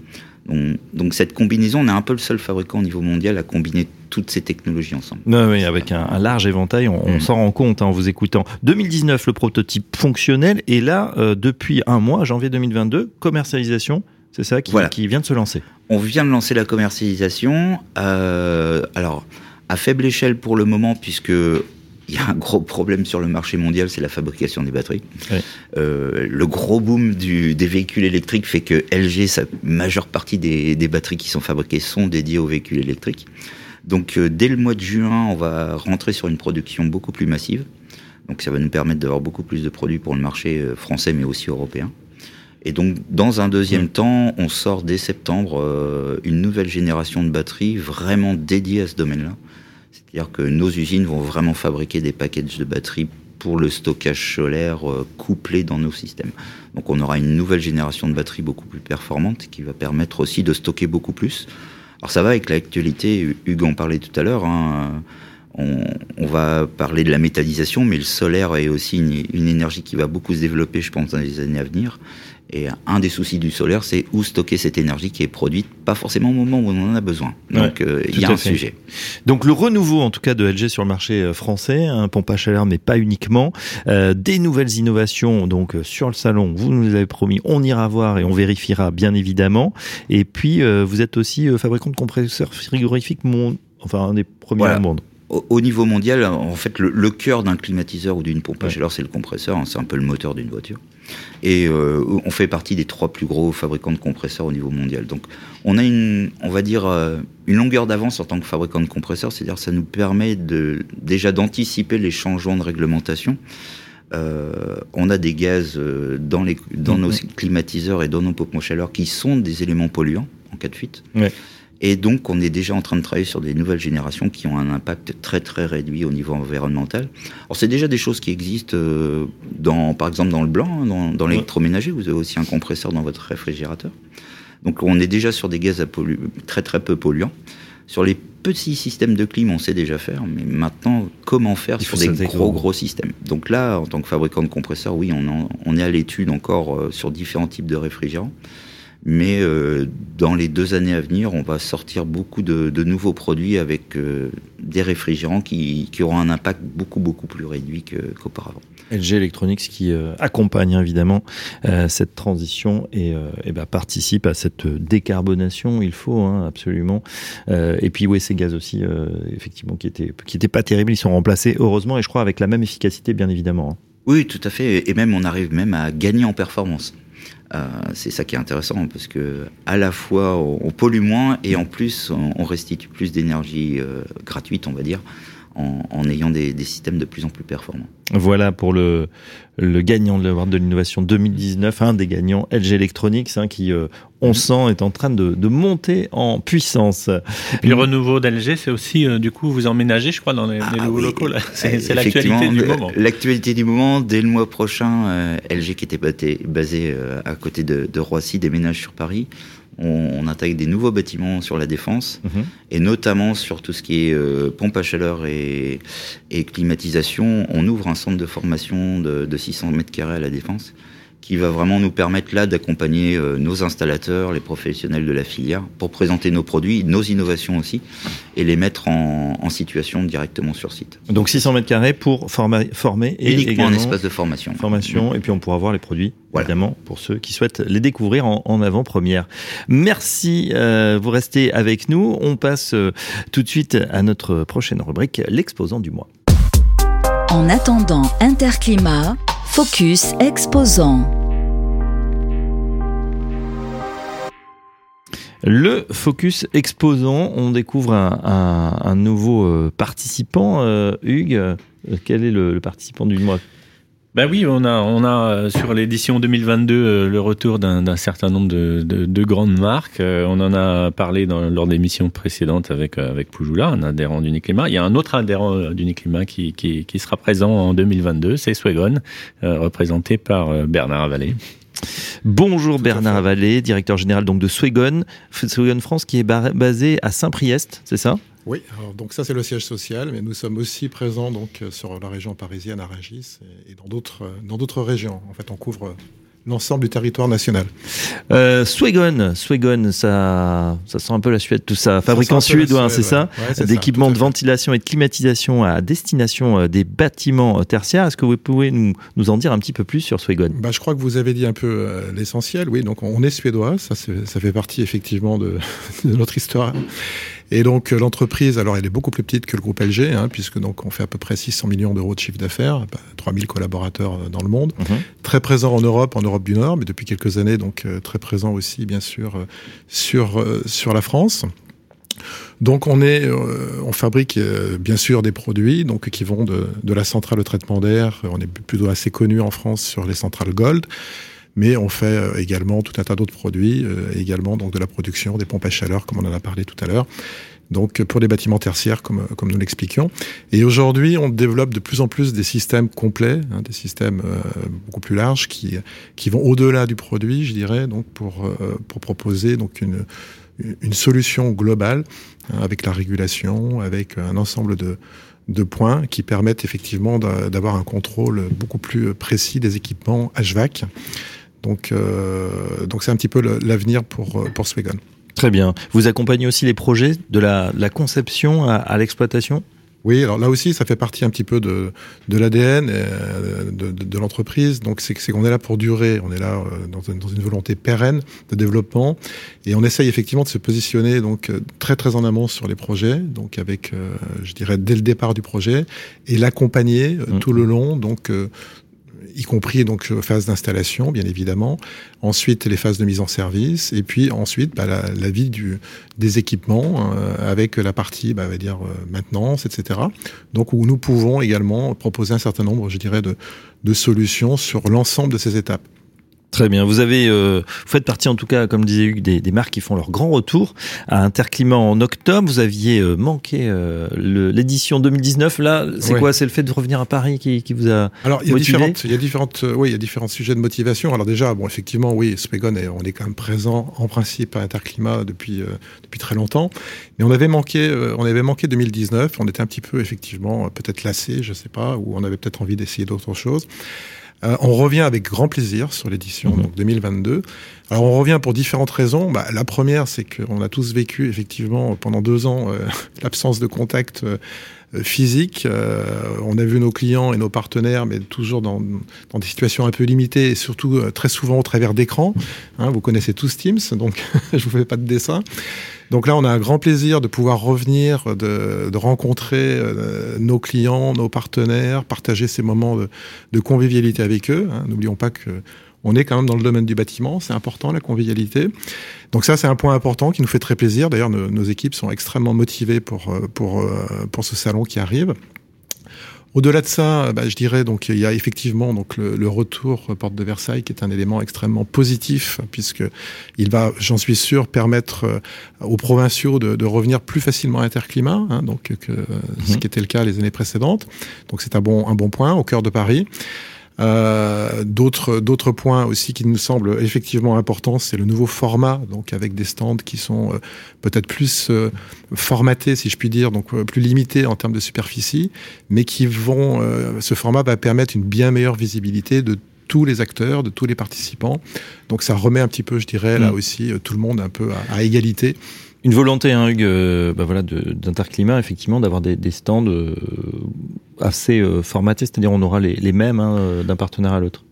Donc, donc cette combinaison, on est un peu le seul fabricant au niveau mondial à combiner toutes ces technologies ensemble. Oui, oui, avec un, un large éventail, on, on Mm. s'en rend compte hein, en vous écoutant. 2019, le prototype fonctionnel, et là, euh, depuis un mois, janvier 2022, commercialisation, c'est ça qui, Voilà. qui vient de se lancer. On vient de lancer la commercialisation. euh, alors, à faible échelle pour le moment, puisque il y a un gros problème sur le marché mondial, c'est la fabrication des batteries. Oui. Euh, le gros boom du, des véhicules électriques fait que LG, sa majeure partie des, des batteries qui sont fabriquées sont dédiées aux véhicules électriques. Donc, euh, dès le mois de juin, on va rentrer sur une production beaucoup plus massive. Donc, ça va nous permettre d'avoir beaucoup plus de produits pour le marché français, mais aussi européen. Et donc, dans un deuxième temps, on sort dès septembre euh, une nouvelle génération de batteries vraiment dédiée à ce domaine-là. C'est-à-dire que nos usines vont vraiment fabriquer des packages de batteries pour le stockage solaire euh, couplé dans nos systèmes. Donc, on aura une nouvelle génération de batteries beaucoup plus performante qui va permettre aussi de stocker beaucoup plus. Alors, ça va avec l'actualité. Hugues en parlait tout à l'heure. hein. on, on, va parler de la métallisation, mais le solaire est aussi une, une, énergie qui va beaucoup se développer, je pense, dans les années à venir. Et un des soucis du solaire, c'est où stocker cette énergie qui est produite, pas forcément au moment où on en a besoin. Donc il ouais, euh, y a un fait. sujet. Donc le renouveau, en tout cas, de LG sur le marché euh, français, un pompe à chaleur, mais pas uniquement, euh, des nouvelles innovations. Donc sur le salon, vous nous avez promis, on ira voir et on vérifiera bien évidemment. Et puis euh, vous êtes aussi fabricant de compresseurs frigorifiques, mon... enfin un des premiers voilà. au monde au niveau mondial, en fait, le, le cœur d'un climatiseur ou d'une pompe à chaleur, c'est le compresseur. Hein, c'est un peu le moteur d'une voiture. Et euh, on fait partie des trois plus gros fabricants de compresseurs au niveau mondial. Donc, on a une, on va dire, euh, une longueur d'avance en tant que fabricant de compresseurs. C'est-à-dire, ça nous permet de déjà d'anticiper les changements de réglementation. Euh, on a des gaz dans, les, dans mmh. nos climatiseurs et dans nos pompes à chaleur qui sont des éléments polluants en cas de fuite. Ouais. Et donc, on est déjà en train de travailler sur des nouvelles générations qui ont un impact très très réduit au niveau environnemental. Alors, c'est déjà des choses qui existent euh, dans, par exemple, dans le blanc, dans, dans l'électroménager. Vous avez aussi un compresseur dans votre réfrigérateur. Donc, on est déjà sur des gaz à pollu très très peu polluants. Sur les petits systèmes de clim, on sait déjà faire, mais maintenant, comment faire sur des gros, gros gros systèmes? Donc là, en tant que fabricant de compresseurs, oui, on, en, on est à l'étude encore euh, sur différents types de réfrigérants. Mais euh, dans les deux années à venir, on va sortir beaucoup de, de nouveaux produits avec euh, des réfrigérants qui, qui, auront un impact beaucoup beaucoup plus réduit qu'auparavant. qu LG Electronics qui euh, accompagne évidemment cette transition et, et bah, participe à cette décarbonation. Il faut hein, absolument. Et puis oui, ces gaz aussi, effectivement, qui étaient qui étaient pas terribles, ils sont remplacés heureusement et je crois avec la même efficacité, bien évidemment. Hein. Oui, tout à fait. Et même on arrive même à gagner en performance. Euh, c'est ça qui est intéressant parce que à la fois on, pollue moins et en plus on, restitue plus d'énergie euh, gratuite, on va dire, en, en ayant des, des, systèmes de plus en plus performants. Voilà pour le, le gagnant de l'Award de l'innovation 2019, un des gagnants LG Electronics, hein, qui, euh, on sent, est en train de, de, monter en puissance. Et puis le renouveau d'LG, c'est aussi, euh, du coup, vous emménagez, je crois, dans les, ah, les nouveaux oui, locaux. C'est l'actualité du moment. L'actualité du moment, dès le mois prochain, euh, LG qui était basé, basé à côté de, de Roissy déménage sur Paris on, on, intègre des nouveaux bâtiments sur la défense, mmh. et notamment sur tout ce qui est euh, pompe à chaleur et, et, climatisation. On ouvre un centre de formation de, de 600 mètres carrés à la défense qui va vraiment nous permettre là d'accompagner euh, nos installateurs, les professionnels de la filière, pour présenter nos produits, nos innovations aussi, et les mettre en, en situation directement sur site. Donc 600 mètres carrés pour former, former et uniquement un espace de formation. Formation, et puis on pourra voir les produits, voilà. évidemment, pour ceux qui souhaitent les découvrir en, en avant-première. Merci, euh, vous restez avec nous. On passe euh, tout de suite à notre prochaine rubrique, l'exposant du mois. En attendant Interclimat, Focus exposant. Le Focus exposant, on découvre un, nouveau euh, participant. Euh, Hugues, euh, quel est le participant du mois? Ben oui, on a, on a euh, sur l'édition 2022 euh, le retour d'un certain nombre de, de, de, grandes marques. Euh, on en a parlé dans, lors d'émissions précédentes avec, avec Poujoula, un adhérent d'Uniclimat. Il y a un autre adhérent d'Uniclimat qui, qui, qui, sera présent en 2022, c'est Swegon, représenté par Bernard Avalé. Bonjour Bernard Avalé, directeur général donc de Swegon, Swegon France qui est basé à Saint-Priest, c'est ça? Oui, alors donc ça c'est le siège social, mais nous sommes aussi présents donc sur la région parisienne à Rungis et, dans d'autres dans d'autres régions. En fait, on couvre l'ensemble du territoire national. Euh, Swegon, Swegon, ça, ça sent un peu la Suède, tout ça. Fabricant suédois, c'est ça ouais, D'équipements de ventilation et de climatisation à destination euh, des bâtiments euh, tertiaires. Est-ce que vous pouvez nous, nous en dire un petit peu plus sur Swegon bah, Je crois que vous avez dit un peu euh, l'essentiel. Oui, donc on est suédois, ça, ça fait partie effectivement de, de notre histoire. Et donc l'entreprise, alors elle est beaucoup plus petite que le groupe LG, hein, puisque donc on fait à peu près 600 millions d'euros de chiffre d'affaires, bah, 3000 collaborateurs dans le monde, Mhm. mmh. très présent en Europe, en Europe du Nord, mais depuis quelques années donc euh, très présent aussi bien sûr euh, sur euh, sur la France. Donc on est, euh, on fabrique euh, bien sûr des produits donc qui vont de, de la centrale de traitement d'air. On est plutôt assez connu en France sur les centrales Gold, mais on fait euh, également tout un tas d'autres produits, euh, également donc de la production des pompes à chaleur comme on en a parlé tout à l'heure. Donc pour les bâtiments tertiaires comme comme nous l'expliquions. Et aujourd'hui, on développe de plus en plus des systèmes complets, hein, des systèmes euh, beaucoup plus larges qui qui vont au-delà du produit, je dirais, donc pour euh, pour proposer donc une une solution globale hein, avec la régulation, avec un ensemble de de points qui permettent effectivement d'avoir un contrôle beaucoup plus précis des équipements HVAC. Donc, euh, donc c'est un petit peu l'avenir pour, pour Swegon. Très bien. Vous accompagnez aussi les projets de la, la conception à l'exploitation? Oui, alors là aussi, ça fait partie un petit peu de, de l'ADN euh, de, de, de l'entreprise. Donc, c'est qu'on est là pour durer. On est là euh, dans, une, dans une volonté pérenne de développement, et on essaye effectivement de se positionner donc euh, très très en amont sur les projets, donc avec, je dirais, dès le départ du projet, et l'accompagner mmh. tout le long. Donc, y compris donc euh, phase d'installation, bien évidemment. Ensuite, les phases de mise en service, et puis ensuite bah, la, vie du, des équipements euh, avec la partie, bah, va dire euh, maintenance, etc. Donc où nous pouvons également proposer un certain nombre, je dirais, de, de solutions sur l'ensemble de ces étapes. Très bien. Vous avez, euh, vous faites partie en tout cas, comme disait Hugues, des, des, marques qui font leur grand retour à Interclimat en octobre. Vous aviez euh, manqué euh, l'édition 2019. Là, c'est quoi? C'est le fait de revenir à Paris qui, qui vous a Alors, il y a motivé? différentes, il y a différentes, euh, oui, il y a différents sujets de motivation. Alors déjà, bon, effectivement, oui, Spegon, on est quand même présent en principe à Interclimat depuis depuis très longtemps, mais on avait manqué, on avait manqué 2019. On était un petit peu effectivement peut-être lassé, je sais pas, ou on avait peut-être envie d'essayer d'autres choses. Euh, on revient avec grand plaisir sur l'édition donc 2022. Alors on revient pour différentes raisons. Bah, la première, c'est qu'on a tous vécu effectivement pendant deux ans euh, l'absence de contact euh, physique. on a vu nos clients et nos partenaires, mais toujours dans, dans des situations un peu limitées et surtout très souvent au travers d'écrans. Hein, vous connaissez tous Teams, donc je vous fais pas de dessin. Donc là, on a un grand plaisir de pouvoir revenir, de, de rencontrer euh, nos clients, nos partenaires, partager ces moments de, de convivialité avec eux. Hein. N'oublions pas que on est quand même dans le domaine du bâtiment, c'est important la convivialité. Donc ça, c'est un point important qui nous fait très plaisir. D'ailleurs, nos, nos équipes sont extrêmement motivées pour euh, pour euh, pour ce salon qui arrive. Au-delà de ça, bah, je dirais donc il y a effectivement donc le, le, retour Porte de Versailles qui est un élément extrêmement positif puisque il va, j'en suis sûr, permettre euh, aux provinciaux de, de revenir plus facilement à Interclimat, hein, donc que mmh. ce qui était le cas les années précédentes. Donc c'est un bon un bon point au cœur de Paris. Euh, d'autres d'autres points aussi qui nous semblent effectivement importants, c'est le nouveau format, donc avec des stands qui sont euh, peut-être plus euh, formatés, si je puis dire, donc euh, plus limités en termes de superficie, mais qui vont, ce format va permettre une bien meilleure visibilité de tous les acteurs, de tous les participants. Donc ça remet un petit peu, je dirais, là mmh. aussi, tout le monde un peu à, à égalité une volonté, hein, Hugues, euh, bah voilà, d'Interclimat, effectivement, d'avoir des, stands euh, assez euh, formatés, c'est-à-dire on aura les, mêmes hein, d'un partenaire à l'autre.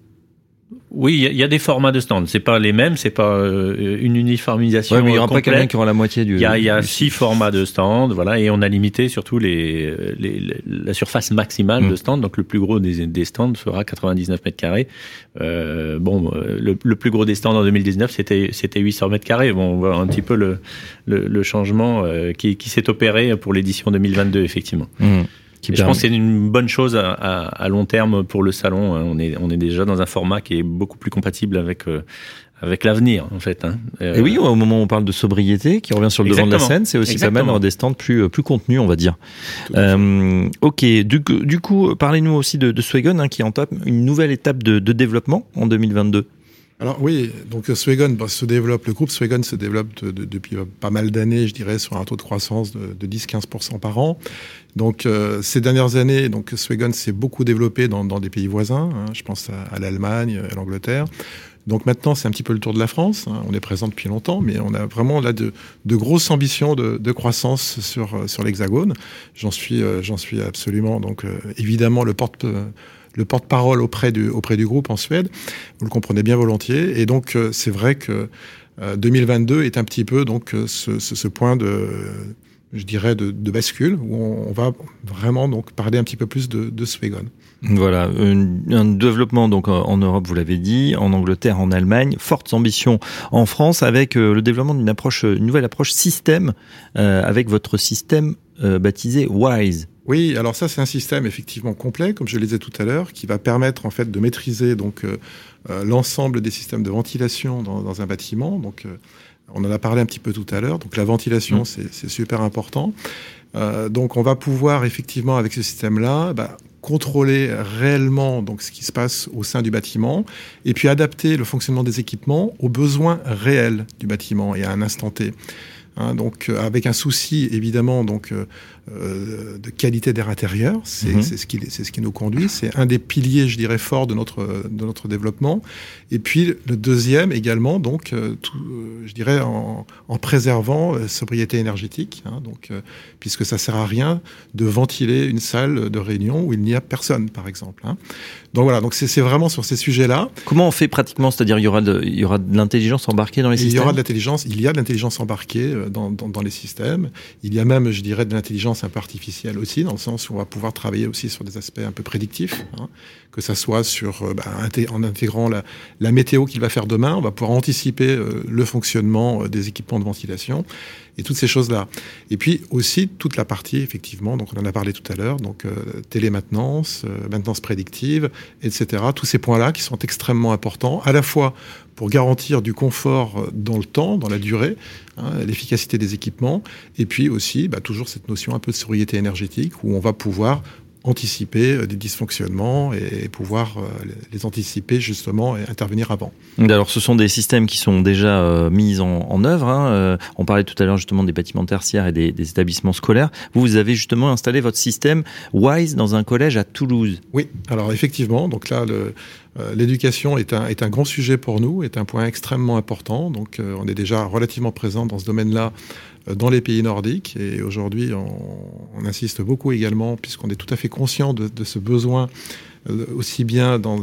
Oui, il y, a des formats de stands. C'est pas les mêmes, c'est pas euh, une uniformisation. Ouais, mais il y aura complète. pas quelqu'un qui aura la moitié du. Il y a, y a six formats de stands, voilà, et on a limité surtout les, les, les la surface maximale mmh. de stands. Donc le plus gros des, des stands fera 99 mètres carrés. Euh, bon, le, le, plus gros des stands en 2019, c'était c'était 800 mètres carrés. Bon, on voit un petit peu le le, le changement euh, qui, qui s'est opéré pour l'édition 2022, effectivement. Mmh. Qui je pense que c'est une bonne chose à, à, à, long terme pour le salon. Hein. On est, on est déjà dans un format qui est beaucoup plus compatible avec, euh, avec l'avenir, en fait. Hein. Euh, Et oui, au moment où on parle de sobriété, qui revient sur le devant de la scène, c'est aussi Exactement. pas mal des stands plus, plus contenus, on va dire. Euh, ok, du, du coup, parlez-nous aussi de, de hein, qui entame une nouvelle étape de, de développement en 2022. Alors oui, donc Swegon bah, se développe, le groupe Swegon se développe de, de, depuis pas mal d'années, je dirais, sur un taux de croissance de, de 10-15% par an. Donc euh, ces dernières années, donc Swegon s'est beaucoup développé dans, dans, des pays voisins, hein, je pense à, à l'Allemagne, à l'Angleterre. Donc maintenant, c'est un petit peu le tour de la France. Hein. On est présent depuis longtemps, mais on a vraiment là de, de grosses ambitions de, de, croissance sur sur l'Hexagone. J'en suis euh, j'en suis absolument donc euh, évidemment le porte le porte-parole auprès du, auprès du groupe en Suède. Vous le comprenez bien volontiers. Et donc, euh, c'est vrai que euh, 2022 est un petit peu donc euh, ce, ce, point de je dirais, de, bascule, où on, va vraiment donc parler un petit peu plus de, de Swegon. Voilà, un, développement donc en Europe, vous l'avez dit, en Angleterre, en Allemagne, fortes ambitions en France avec euh, le développement d'une approche, une nouvelle approche système euh, avec votre système euh, baptisé WISE. Oui, alors ça c'est un système effectivement complet, comme je le disais tout à l'heure, qui va permettre en fait de maîtriser donc euh, l'ensemble des systèmes de ventilation dans, dans un bâtiment. Donc euh, on en a parlé un petit peu tout à l'heure. Donc la ventilation, mmh. c'est super important. Euh, donc on va pouvoir effectivement avec ce système-là bah, contrôler réellement donc ce qui se passe au sein du bâtiment et puis adapter le fonctionnement des équipements aux besoins réels du bâtiment et à un instant T. Hein, donc euh, avec un souci évidemment donc euh, euh, de qualité d'air intérieur. C'est Mhm. ce qui c'est ce qui nous conduit. C'est un des piliers, je dirais, forts de notre de notre développement. Et puis le deuxième également, donc, euh, tout, euh, je dirais, en, en préservant sobriété énergétique. hein, donc, euh, puisque ça sert à rien de ventiler une salle de réunion où il n'y a personne, par exemple. hein. Donc voilà. Donc c'est vraiment sur ces sujets-là. Comment on fait pratiquement? C'est-à-dire, il y aura de, il y aura de l'intelligence embarquée dans les Et il y systèmes aura de l'intelligence, il y a de l'intelligence embarquée dans, dans, dans les systèmes. Il y a même, je dirais, de l'intelligence un peu artificielle aussi, dans le sens où on va pouvoir travailler aussi sur des aspects un peu prédictifs, hein, que ça soit euh, bah, en intégrant la, la météo qu'il va faire demain, on va pouvoir anticiper euh, le fonctionnement euh, des équipements de ventilation et toutes ces choses-là. Et puis aussi toute la partie, effectivement, donc on en a parlé tout à l'heure, donc euh, télémaintenance, euh, maintenance prédictive, etc. Tous ces points-là qui sont extrêmement importants, à la fois pour garantir du confort euh, dans le temps, dans la durée, hein, l'efficacité des équipements, et puis aussi bah, toujours cette notion un peu de sobriété énergétique où on va pouvoir anticiper euh, des dysfonctionnements et pouvoir euh, les anticiper justement et intervenir avant. Alors, ce sont des systèmes qui sont déjà euh, mis en, en œuvre. hein. On parlait tout à l'heure justement des bâtiments tertiaires et des, des établissements scolaires. Vous, vous avez justement installé votre système WISE dans un collège à Toulouse. Oui, alors effectivement, donc là, le, l'éducation est un, est un grand sujet pour nous, est un point extrêmement important. Donc, euh, on est déjà relativement présent dans ce domaine-là dans les pays nordiques. Et aujourd'hui, on, insiste beaucoup également, puisqu'on est tout à fait conscient de, ce besoin, euh, aussi bien dans,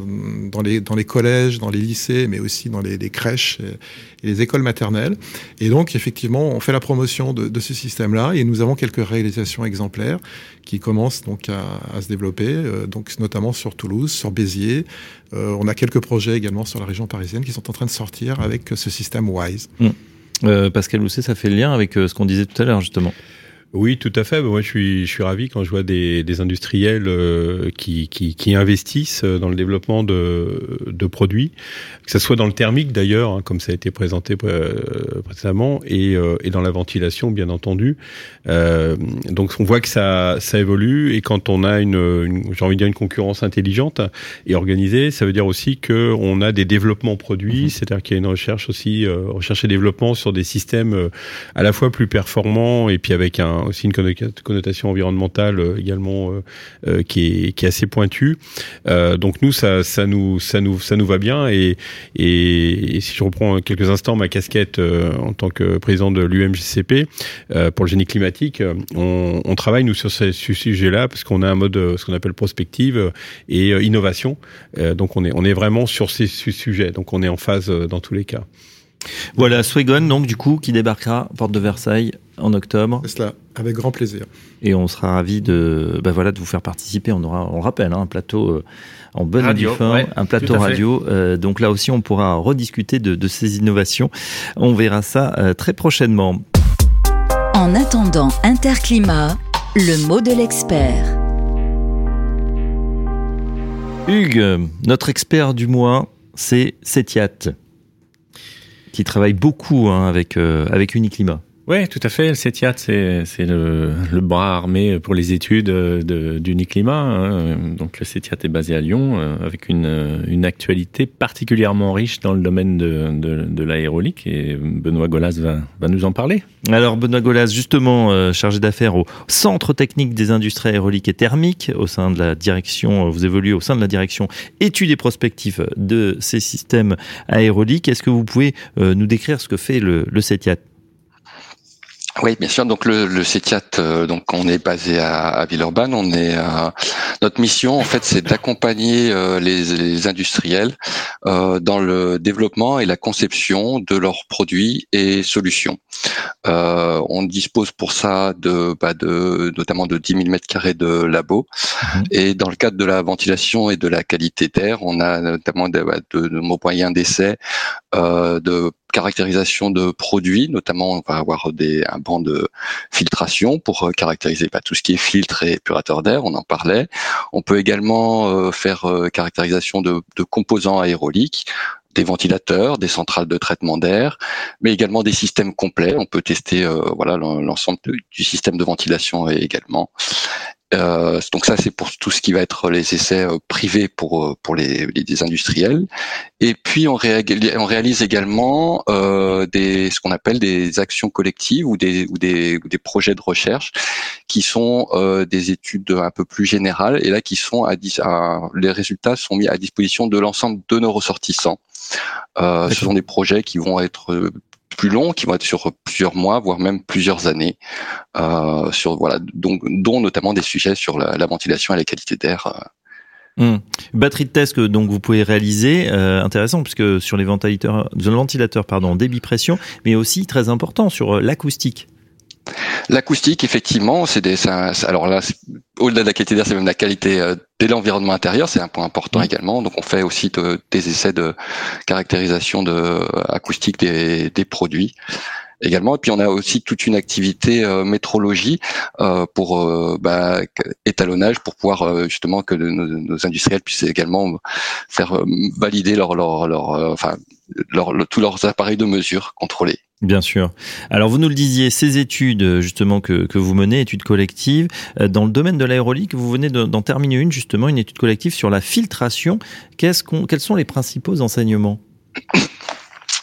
les, collèges, dans les lycées, mais aussi dans les, crèches et, les écoles maternelles. Et donc, effectivement, on fait la promotion de, ce système-là et nous avons quelques réalisations exemplaires qui commencent donc à, se développer, euh, donc notamment sur Toulouse, sur Béziers. Euh, on a quelques projets également sur la région parisienne qui sont en train de sortir avec ce système WISE. Euh, Pascal Lousset, ça fait le lien avec euh, ce qu'on disait tout à l'heure justement. Oui, tout à fait. Moi, je suis, je suis ravi quand je vois des, des industriels euh, qui, qui, qui investissent euh, dans le développement de, de produits, que ce soit dans le thermique d'ailleurs, hein, comme ça a été présenté euh, précédemment, et, euh, et dans la ventilation, bien entendu. Euh, donc, on voit que ça, ça évolue, et quand on a une, une j'ai envie de dire une concurrence intelligente et organisée, ça veut dire aussi que on a des développements produits, c'est-à-dire qu'il y a une recherche aussi, euh, recherche et développement sur des systèmes à la fois plus performants et puis avec un aussi une connota- connotation environnementale euh, également euh, euh, qui est qui est assez pointue. Donc nous ça ça nous ça nous ça nous va bien et et, si je reprends quelques instants ma casquette en tant que président de l'UMGCP euh, pour le génie climatique, on, travaille nous sur ce, ce sujet-là parce qu'on a un mode ce qu'on appelle prospective et innovation. Donc on est on est vraiment sur ces su- sujets. Donc on est en phase dans tous les cas. Voilà, Swegon, donc du coup, qui débarquera porte de Versailles en octobre. C'est cela, avec grand plaisir. Et on sera ravis de, bah voilà, de vous faire participer. On aura, on le rappelle, hein, un plateau euh, en bonne et Radio, due forme, ouais, un plateau radio. Euh, donc là aussi, on pourra rediscuter de, de ces innovations. On verra ça euh, très prochainement. En attendant Interclimat, le mot de l'expert. Hugues, notre expert du mois, c'est Setiat, qui travaille beaucoup hein, avec, euh, avec Uniclimat. Oui, tout à fait. Le CETIAT, c'est le, bras armé pour les études euh, d'Uniclimat. hein. Donc le CETIAT est basé à Lyon, euh, avec une, euh, une actualité particulièrement riche dans le domaine de, de, l'aérolique. Et Benoît Golas va, nous en parler. Alors Benoît Golas, justement chargé d'affaires au Centre technique des industries aéroliques et thermiques, au sein de la direction, vous évoluez au sein de la direction études et prospectives de ces systèmes aéroliques. Est-ce que vous pouvez nous décrire ce que fait le, le CETIAT Oui, bien sûr. Donc le, le CETIAT, euh, donc on est basé à, à Villeurbanne. On est euh, notre mission en fait, c'est d'accompagner euh, les, les industriels euh, dans le développement et la conception de leurs produits et solutions. Euh, on dispose pour ça de, bah, de notamment de 10 000 mètres carrés de labo. Mhm. Et dans le cadre de la ventilation et de la qualité d'air, on a notamment de, bah, de, de moyens d'essai euh, de caractérisation de produits, notamment on va avoir des, un banc de filtration pour euh, caractériser bah, tout ce qui est filtre et épurateur d'air, on en parlait. On peut également euh, faire euh, caractérisation de, de composants aéroliques, des ventilateurs, des centrales de traitement d'air, mais également des systèmes complets. On peut tester euh, voilà l'en- l'ensemble du système de ventilation également. Euh, donc ça, c'est pour tout ce qui va être les essais euh, privés pour euh, pour les, les, industriels. Et puis on, on réalise également euh, des ce qu'on appelle des actions collectives ou des ou des, ou des projets de recherche qui sont euh, des études un peu plus générales et là qui sont à, à les résultats sont mis à disposition de l'ensemble de nos ressortissants. Euh, ce sont des projets qui vont être plus longs, qui vont être sur plusieurs mois, voire même plusieurs années, euh, sur voilà, donc dont notamment des sujets sur la, la ventilation et la qualité d'air. Euh. Hum. Batterie de test que donc vous pouvez réaliser, euh, intéressant puisque sur les ventilateurs, ventilateurs pardon, débit pression, mais aussi très important sur l'acoustique. L'acoustique, effectivement, c'est des. alors là, au-delà de la qualité d'air, c'est même la qualité euh, de l'environnement intérieur, c'est un point important également. Donc, on fait aussi des essais de caractérisation de acoustique des, des produits également. Et puis on a aussi toute une activité euh, métrologie euh, pour euh, bah, étalonnage pour pouvoir justement que nos, industriels puissent également faire valider leur, enfin tous leurs appareils de mesure contrôlés. Bien sûr. Alors vous nous le disiez, ces études justement que, vous menez, études collectives, dans le domaine de l'aérolique, vous venez d'en terminer une justement, une étude collective sur la filtration. Qu'on, quels sont les principaux enseignements?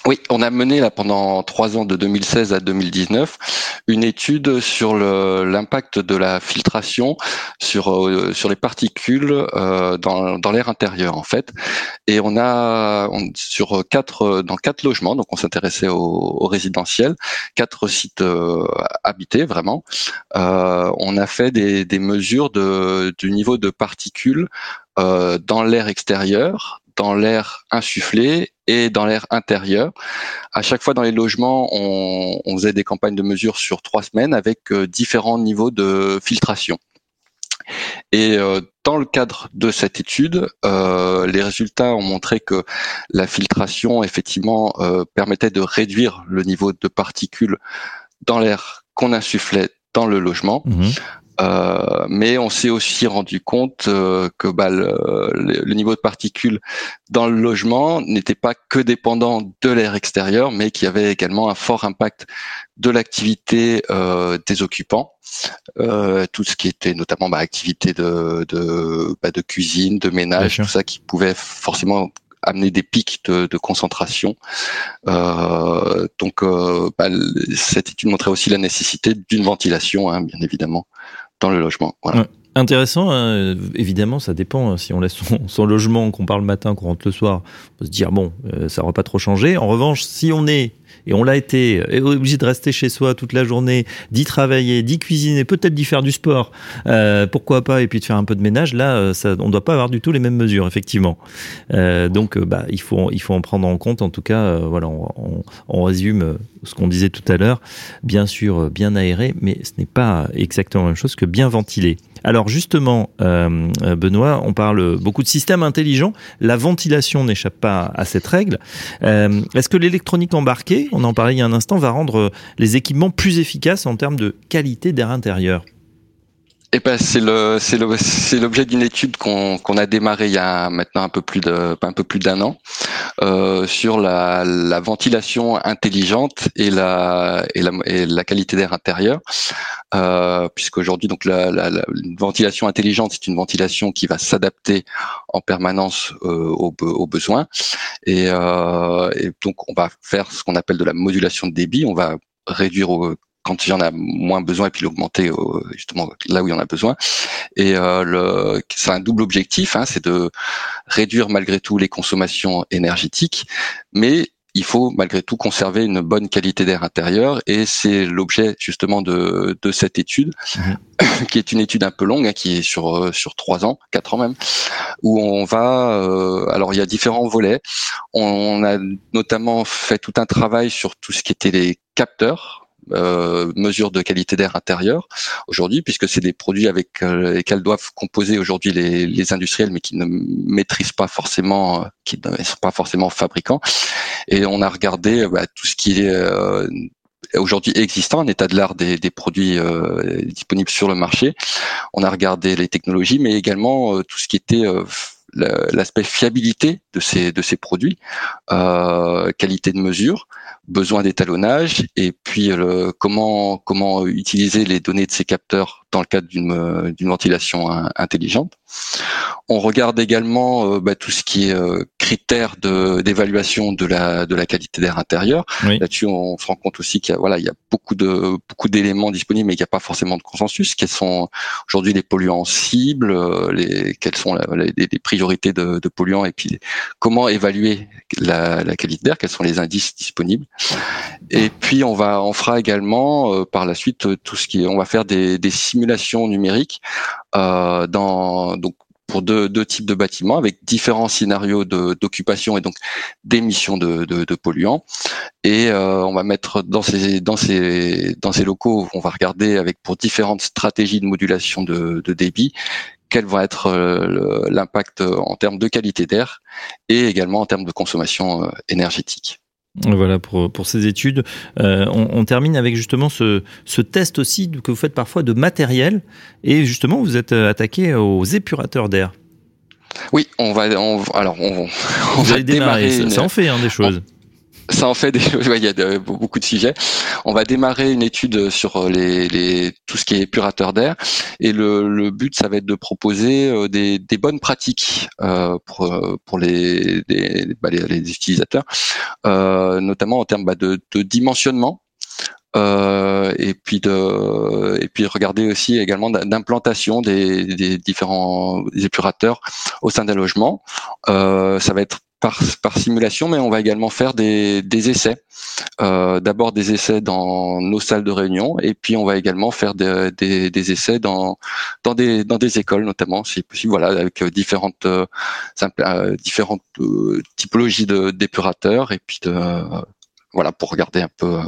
Oui, on a mené là pendant trois ans, de 2016 à 2019, une étude sur l'impact de la filtration sur euh, sur les particules euh, dans, dans l'air intérieur en fait. Et on a sur quatre dans quatre logements, donc on s'intéressait au, au, résidentiel, quatre sites euh, habités vraiment. on a fait des, des mesures de, du niveau de particules dans l'air extérieur, dans l'air insufflé et dans l'air intérieur. À chaque fois dans les logements, on, faisait des campagnes de mesure sur trois semaines avec euh, différents niveaux de filtration. Et euh, dans le cadre de cette étude, euh, les résultats ont montré que la filtration, effectivement, permettait de réduire le niveau de particules dans l'air qu'on insufflait dans le logement. Mmh. Euh, mais on s'est aussi rendu compte euh, que bah, le, niveau de particules dans le logement n'était pas que dépendant de l'air extérieur, mais qu'il y avait également un fort impact de l'activité euh, des occupants, tout ce qui était notamment bah, activité de de, bah, de cuisine, de ménage, tout ça qui pouvait forcément amener des pics de, de concentration. Euh, donc, euh, bah, cette étude montrait aussi la nécessité d'une ventilation, hein, bien évidemment, le logement. Intéressant, hein. évidemment, ça dépend. Hein. Si on laisse son, logement, qu'on part le matin, qu'on rentre le soir, on peut se dire bon, euh, ça n'aura pas trop changé. En revanche, si on est et on l'a été obligé de rester chez soi toute la journée, d'y travailler, d'y cuisiner, peut-être d'y faire du sport, euh, pourquoi pas, et puis de faire un peu de ménage. Là, euh, on ne doit pas avoir du tout les mêmes mesures, effectivement. Euh, donc, euh, bah, il faut, il faut en prendre en compte. En tout cas, euh, voilà, on, résume ce qu'on disait tout à l'heure. Bien sûr, bien aéré, mais ce n'est pas exactement la même chose que bien ventilé. Alors justement, euh, Benoît, on parle beaucoup de systèmes intelligents. La ventilation n'échappe pas à cette règle. Euh, Est-ce que l'électronique embarquée, on en parlait il y a un instant, va rendre les équipements plus efficaces en termes de qualité d'air intérieur eh ben, c'est le c'est le c'est l'objet d'une étude qu'on qu'on a démarré il y a maintenant un peu plus de un peu plus d'un an euh, sur la, la ventilation intelligente et la et la, et la qualité d'air intérieur. Euh, puisqu'aujourd'hui donc la, la, la, ventilation intelligente c'est une ventilation qui va s'adapter en permanence euh, aux, aux, besoins. Et, euh, et donc on va faire ce qu'on appelle de la modulation de débit. On va réduire au quand il y en a moins besoin et puis l'augmenter justement là où il y en a besoin. Et euh, le, c'est un double objectif, hein, c'est de réduire malgré tout les consommations énergétiques, mais il faut malgré tout conserver une bonne qualité d'air intérieur et c'est l'objet justement de, de cette étude mmh. qui est une étude un peu longue hein, qui est sur euh, sur trois ans quatre ans même où on va euh, alors il y a différents volets on a notamment fait tout un travail sur tout ce qui était les capteurs euh, mesures de qualité d'air intérieur aujourd'hui, puisque c'est des produits avec euh, lesquels doivent composer aujourd'hui les, les, industriels, mais qui ne maîtrisent pas forcément, euh, qui ne sont pas forcément fabricants. Et on a regardé bah, tout ce qui est euh, aujourd'hui existant, un état de l'art des, des produits disponibles sur le marché. On a regardé les technologies, mais également tout ce qui était l'aspect fiabilité de ces de ces produits, euh, qualité de mesure, besoin d'étalonnage et puis le, comment comment utiliser les données de ces capteurs dans le cadre d'une d'une ventilation intelligente. On regarde également euh, bah, tout ce qui est euh, critères d'évaluation de la de la qualité d'air intérieur. Là-dessus, on se rend compte aussi qu'il y a voilà il y a beaucoup de beaucoup d'éléments disponibles, mais il n'y a pas forcément de consensus. Quels sont aujourd'hui les polluants cibles, euh, les quelles sont les, les, priorités de, de, polluants et puis comment évaluer la, la qualité d'air, quels sont les indices disponibles. Et puis on va on fera également par la suite tout ce qui est, on va faire des, des simulations numériques euh, dans donc pour deux, deux, types de bâtiments avec différents scénarios d'occupation et donc d'émissions de, de, de, polluants. Et euh, on va mettre dans ces dans ces dans ces locaux, on va regarder avec pour différentes stratégies de modulation de, de débit quel va être euh, l'impact en termes de qualité d'air et également en termes de consommation euh, énergétique. Voilà pour, pour ces études. Euh, on, on, termine avec justement ce, ce, test aussi que vous faites parfois de matériel et justement vous êtes attaqué aux épurateurs d'air. Oui, on va. On, alors, on, on va démarrer. Ça, ça, en fait hein, des choses ça en fait des, il y a beaucoup de sujets. On va démarrer une étude sur les, les tout ce qui est épurateur d'air et le, le, but ça va être de proposer euh, des, des bonnes pratiques euh, pour euh, pour les bah, les, les, utilisateurs, euh, notamment en termes bah, de, de, dimensionnement. Euh, et puis de et puis regarder aussi également d'implantation des, des différents épurateurs au sein d'un logement. Ça va être par, par, simulation, mais on va également faire des, des essais. Euh, D'abord des essais dans nos salles de réunion, et puis on va également faire des, des, des essais dans, dans, des, dans des écoles, notamment, si possible, voilà, avec différentes, euh, euh différentes euh, typologies d'épurateurs, et puis de, voilà, pour regarder un peu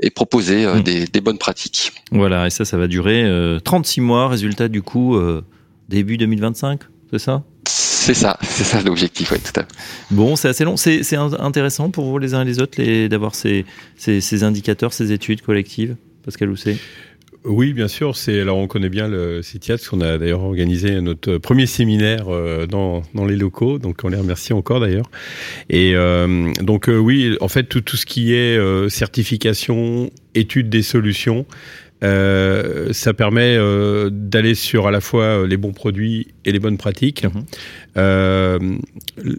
et proposer mmh. des, des, bonnes pratiques. Voilà, et ça, ça va durer 36 mois, résultat du coup début 2025, c'est ça? C'est ça, c'est ça l'objectif, ouais, tout à fait. Bon, c'est assez long. C'est intéressant pour vous les uns et les autres d'avoir ces, ces, ces, indicateurs, ces études collectives, Pascal Housset? Oui, bien sûr. C'est alors on connaît bien le CITIAS, qu'on a d'ailleurs organisé notre premier séminaire euh, dans, dans les locaux, donc on les remercie encore d'ailleurs. Et euh, donc euh, oui, en fait tout, tout ce qui est certification, étude des solutions, euh, ça permet euh, d'aller sur à la fois les bons produits et les bonnes pratiques, mhm. euh,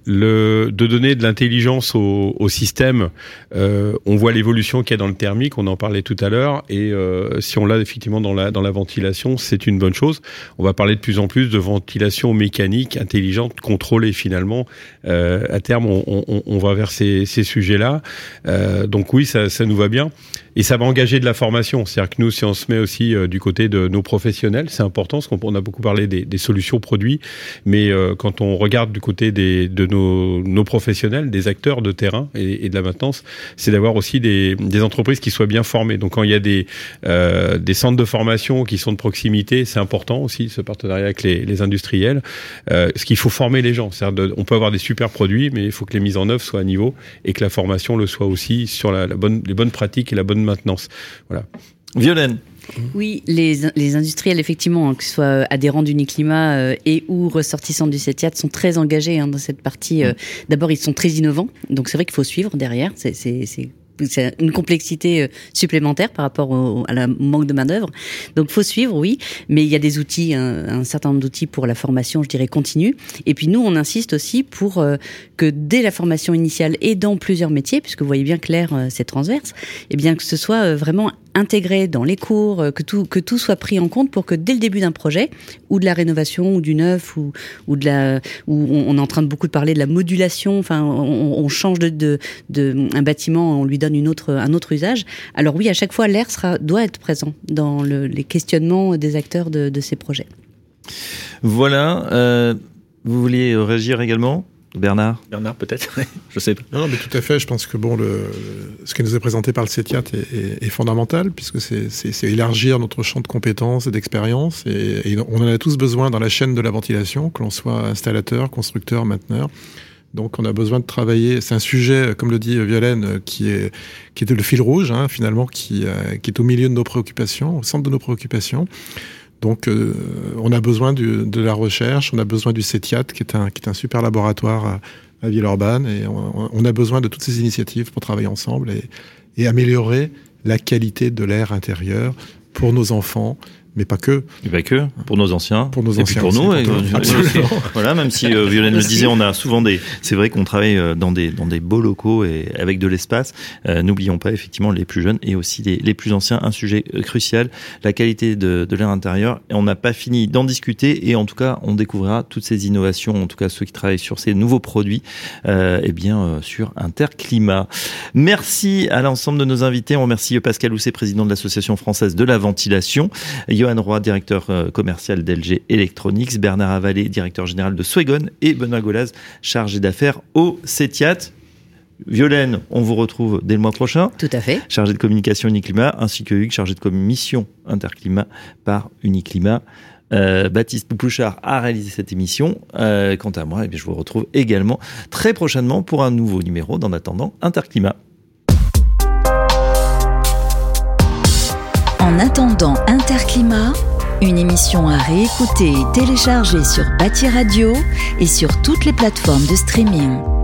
le, de donner de l'intelligence au, au, système. Euh, on voit l'évolution qu'il y a dans le thermique, on en parlait tout à l'heure, et si on l'a effectivement dans la, dans la ventilation, c'est une bonne chose. On va parler de plus en plus de ventilation mécanique, intelligente, contrôlée finalement. à terme, on, on, on, va vers ces, ces sujets-là. donc oui, ça, ça nous va bien. Et ça va engager de la formation. C'est-à-dire que nous, si on se met aussi euh, du côté de nos professionnels, c'est important, parce qu'on a beaucoup parlé des, des solutions produits, mais euh, quand on regarde du côté des, de nos, professionnels, des acteurs de terrain et, de la maintenance, c'est d'avoir aussi des, entreprises qui soient bien formées. Donc quand il y a des, euh, des centres de formation qui sont de proximité, c'est important aussi, ce partenariat avec les, industriels. Euh, ce qu'il faut former les gens. De, on peut avoir des super produits, mais il faut que les mises en œuvre soient à niveau et que la formation le soit aussi sur la bonne, les bonnes pratiques et la bonne maintenance. Voilà. Violaine. Oui, les, les, industriels, effectivement, hein, que ce soit adhérents du Niclima euh, et ou ressortissants du CETIAT, sont très engagés hein, dans cette partie. Euh, D'abord, ils sont très innovants, donc c'est vrai qu'il faut suivre derrière. C'est c'est une complexité euh, supplémentaire par rapport au, à la manque de main d'œuvre. Donc faut suivre, oui, mais il y a des outils, un, un certain nombre d'outils pour la formation, je dirais continue. Et puis nous, on insiste aussi pour euh, que dès la formation initiale et dans plusieurs métiers, puisque vous voyez bien que l'air euh, c'est transverse, et eh bien que ce soit vraiment intégré dans les cours, que tout que tout soit pris en compte pour que dès le début d'un projet ou de la rénovation ou du neuf ou ou de la on, est en train de beaucoup parler de la modulation, enfin on, change de, de, de un bâtiment, on lui donne une autre, un autre usage. Alors oui, à chaque fois, l'air sera, doit être présent dans le, les questionnements des acteurs de, de ces projets. Voilà. Euh, vous vouliez réagir également? Bernard Bernard, peut-être Je sais pas. Non, mais tout à fait. Je pense que bon, le, ce qui nous est présenté par le CETIAT est, est, est fondamental, puisque c'est élargir notre champ de compétences et d'expérience. Et, et, on en a tous besoin dans la chaîne de la ventilation, que l'on soit installateur, constructeur, mainteneur. Donc on a besoin de travailler. C'est un sujet, comme le dit Violaine, qui est qui était le fil rouge hein, finalement, qui, euh, qui est au milieu de nos préoccupations, au centre de nos préoccupations. Donc, euh, on a besoin de la recherche, on a besoin du CETIAT, qui est un, super laboratoire à, Villeurbanne, et on, a besoin de toutes ces initiatives pour travailler ensemble et améliorer la qualité de l'air intérieur pour nos enfants, mais pas que. Et pas que, pour nos anciens. Pour nos et anciens. Puis pour nous. aussi, et- pour nous. voilà, même si euh, Violaine le disait, on a souvent des. C'est vrai qu'on travaille euh, dans des dans des beaux locaux et avec de l'espace. Euh, N'oublions pas effectivement les plus jeunes et aussi les, les plus anciens. Un sujet euh, crucial, la qualité de, de l'air intérieur. Et on n'a pas fini d'en discuter et en tout cas, on découvrira toutes ces innovations, en tout cas ceux qui travaillent sur ces nouveaux produits, euh, et bien euh, sur Interclimat. Merci à l'ensemble de nos invités. On remercie Pascal Housset, président de l'Association française de la ventilation. Johan Roy, directeur euh, commercial d'LG Electronics, Bernard Avalé, directeur général de Swegon et Benoît Golaz, chargé d'affaires au CETIAT. Violaine, on vous retrouve dès le mois prochain, Tout à fait. chargé de communication Uniclimat, ainsi que Hugues, chargé de commission Interclimat par Uniclimat. Euh, Baptiste Pouplouchard a réalisé cette émission. Euh, quant à moi, eh bien, je vous retrouve également très prochainement pour un nouveau numéro d'En attendant Interclimat. En attendant Interclimat, une émission à réécouter et télécharger sur Bâti Radio et sur toutes les plateformes de streaming.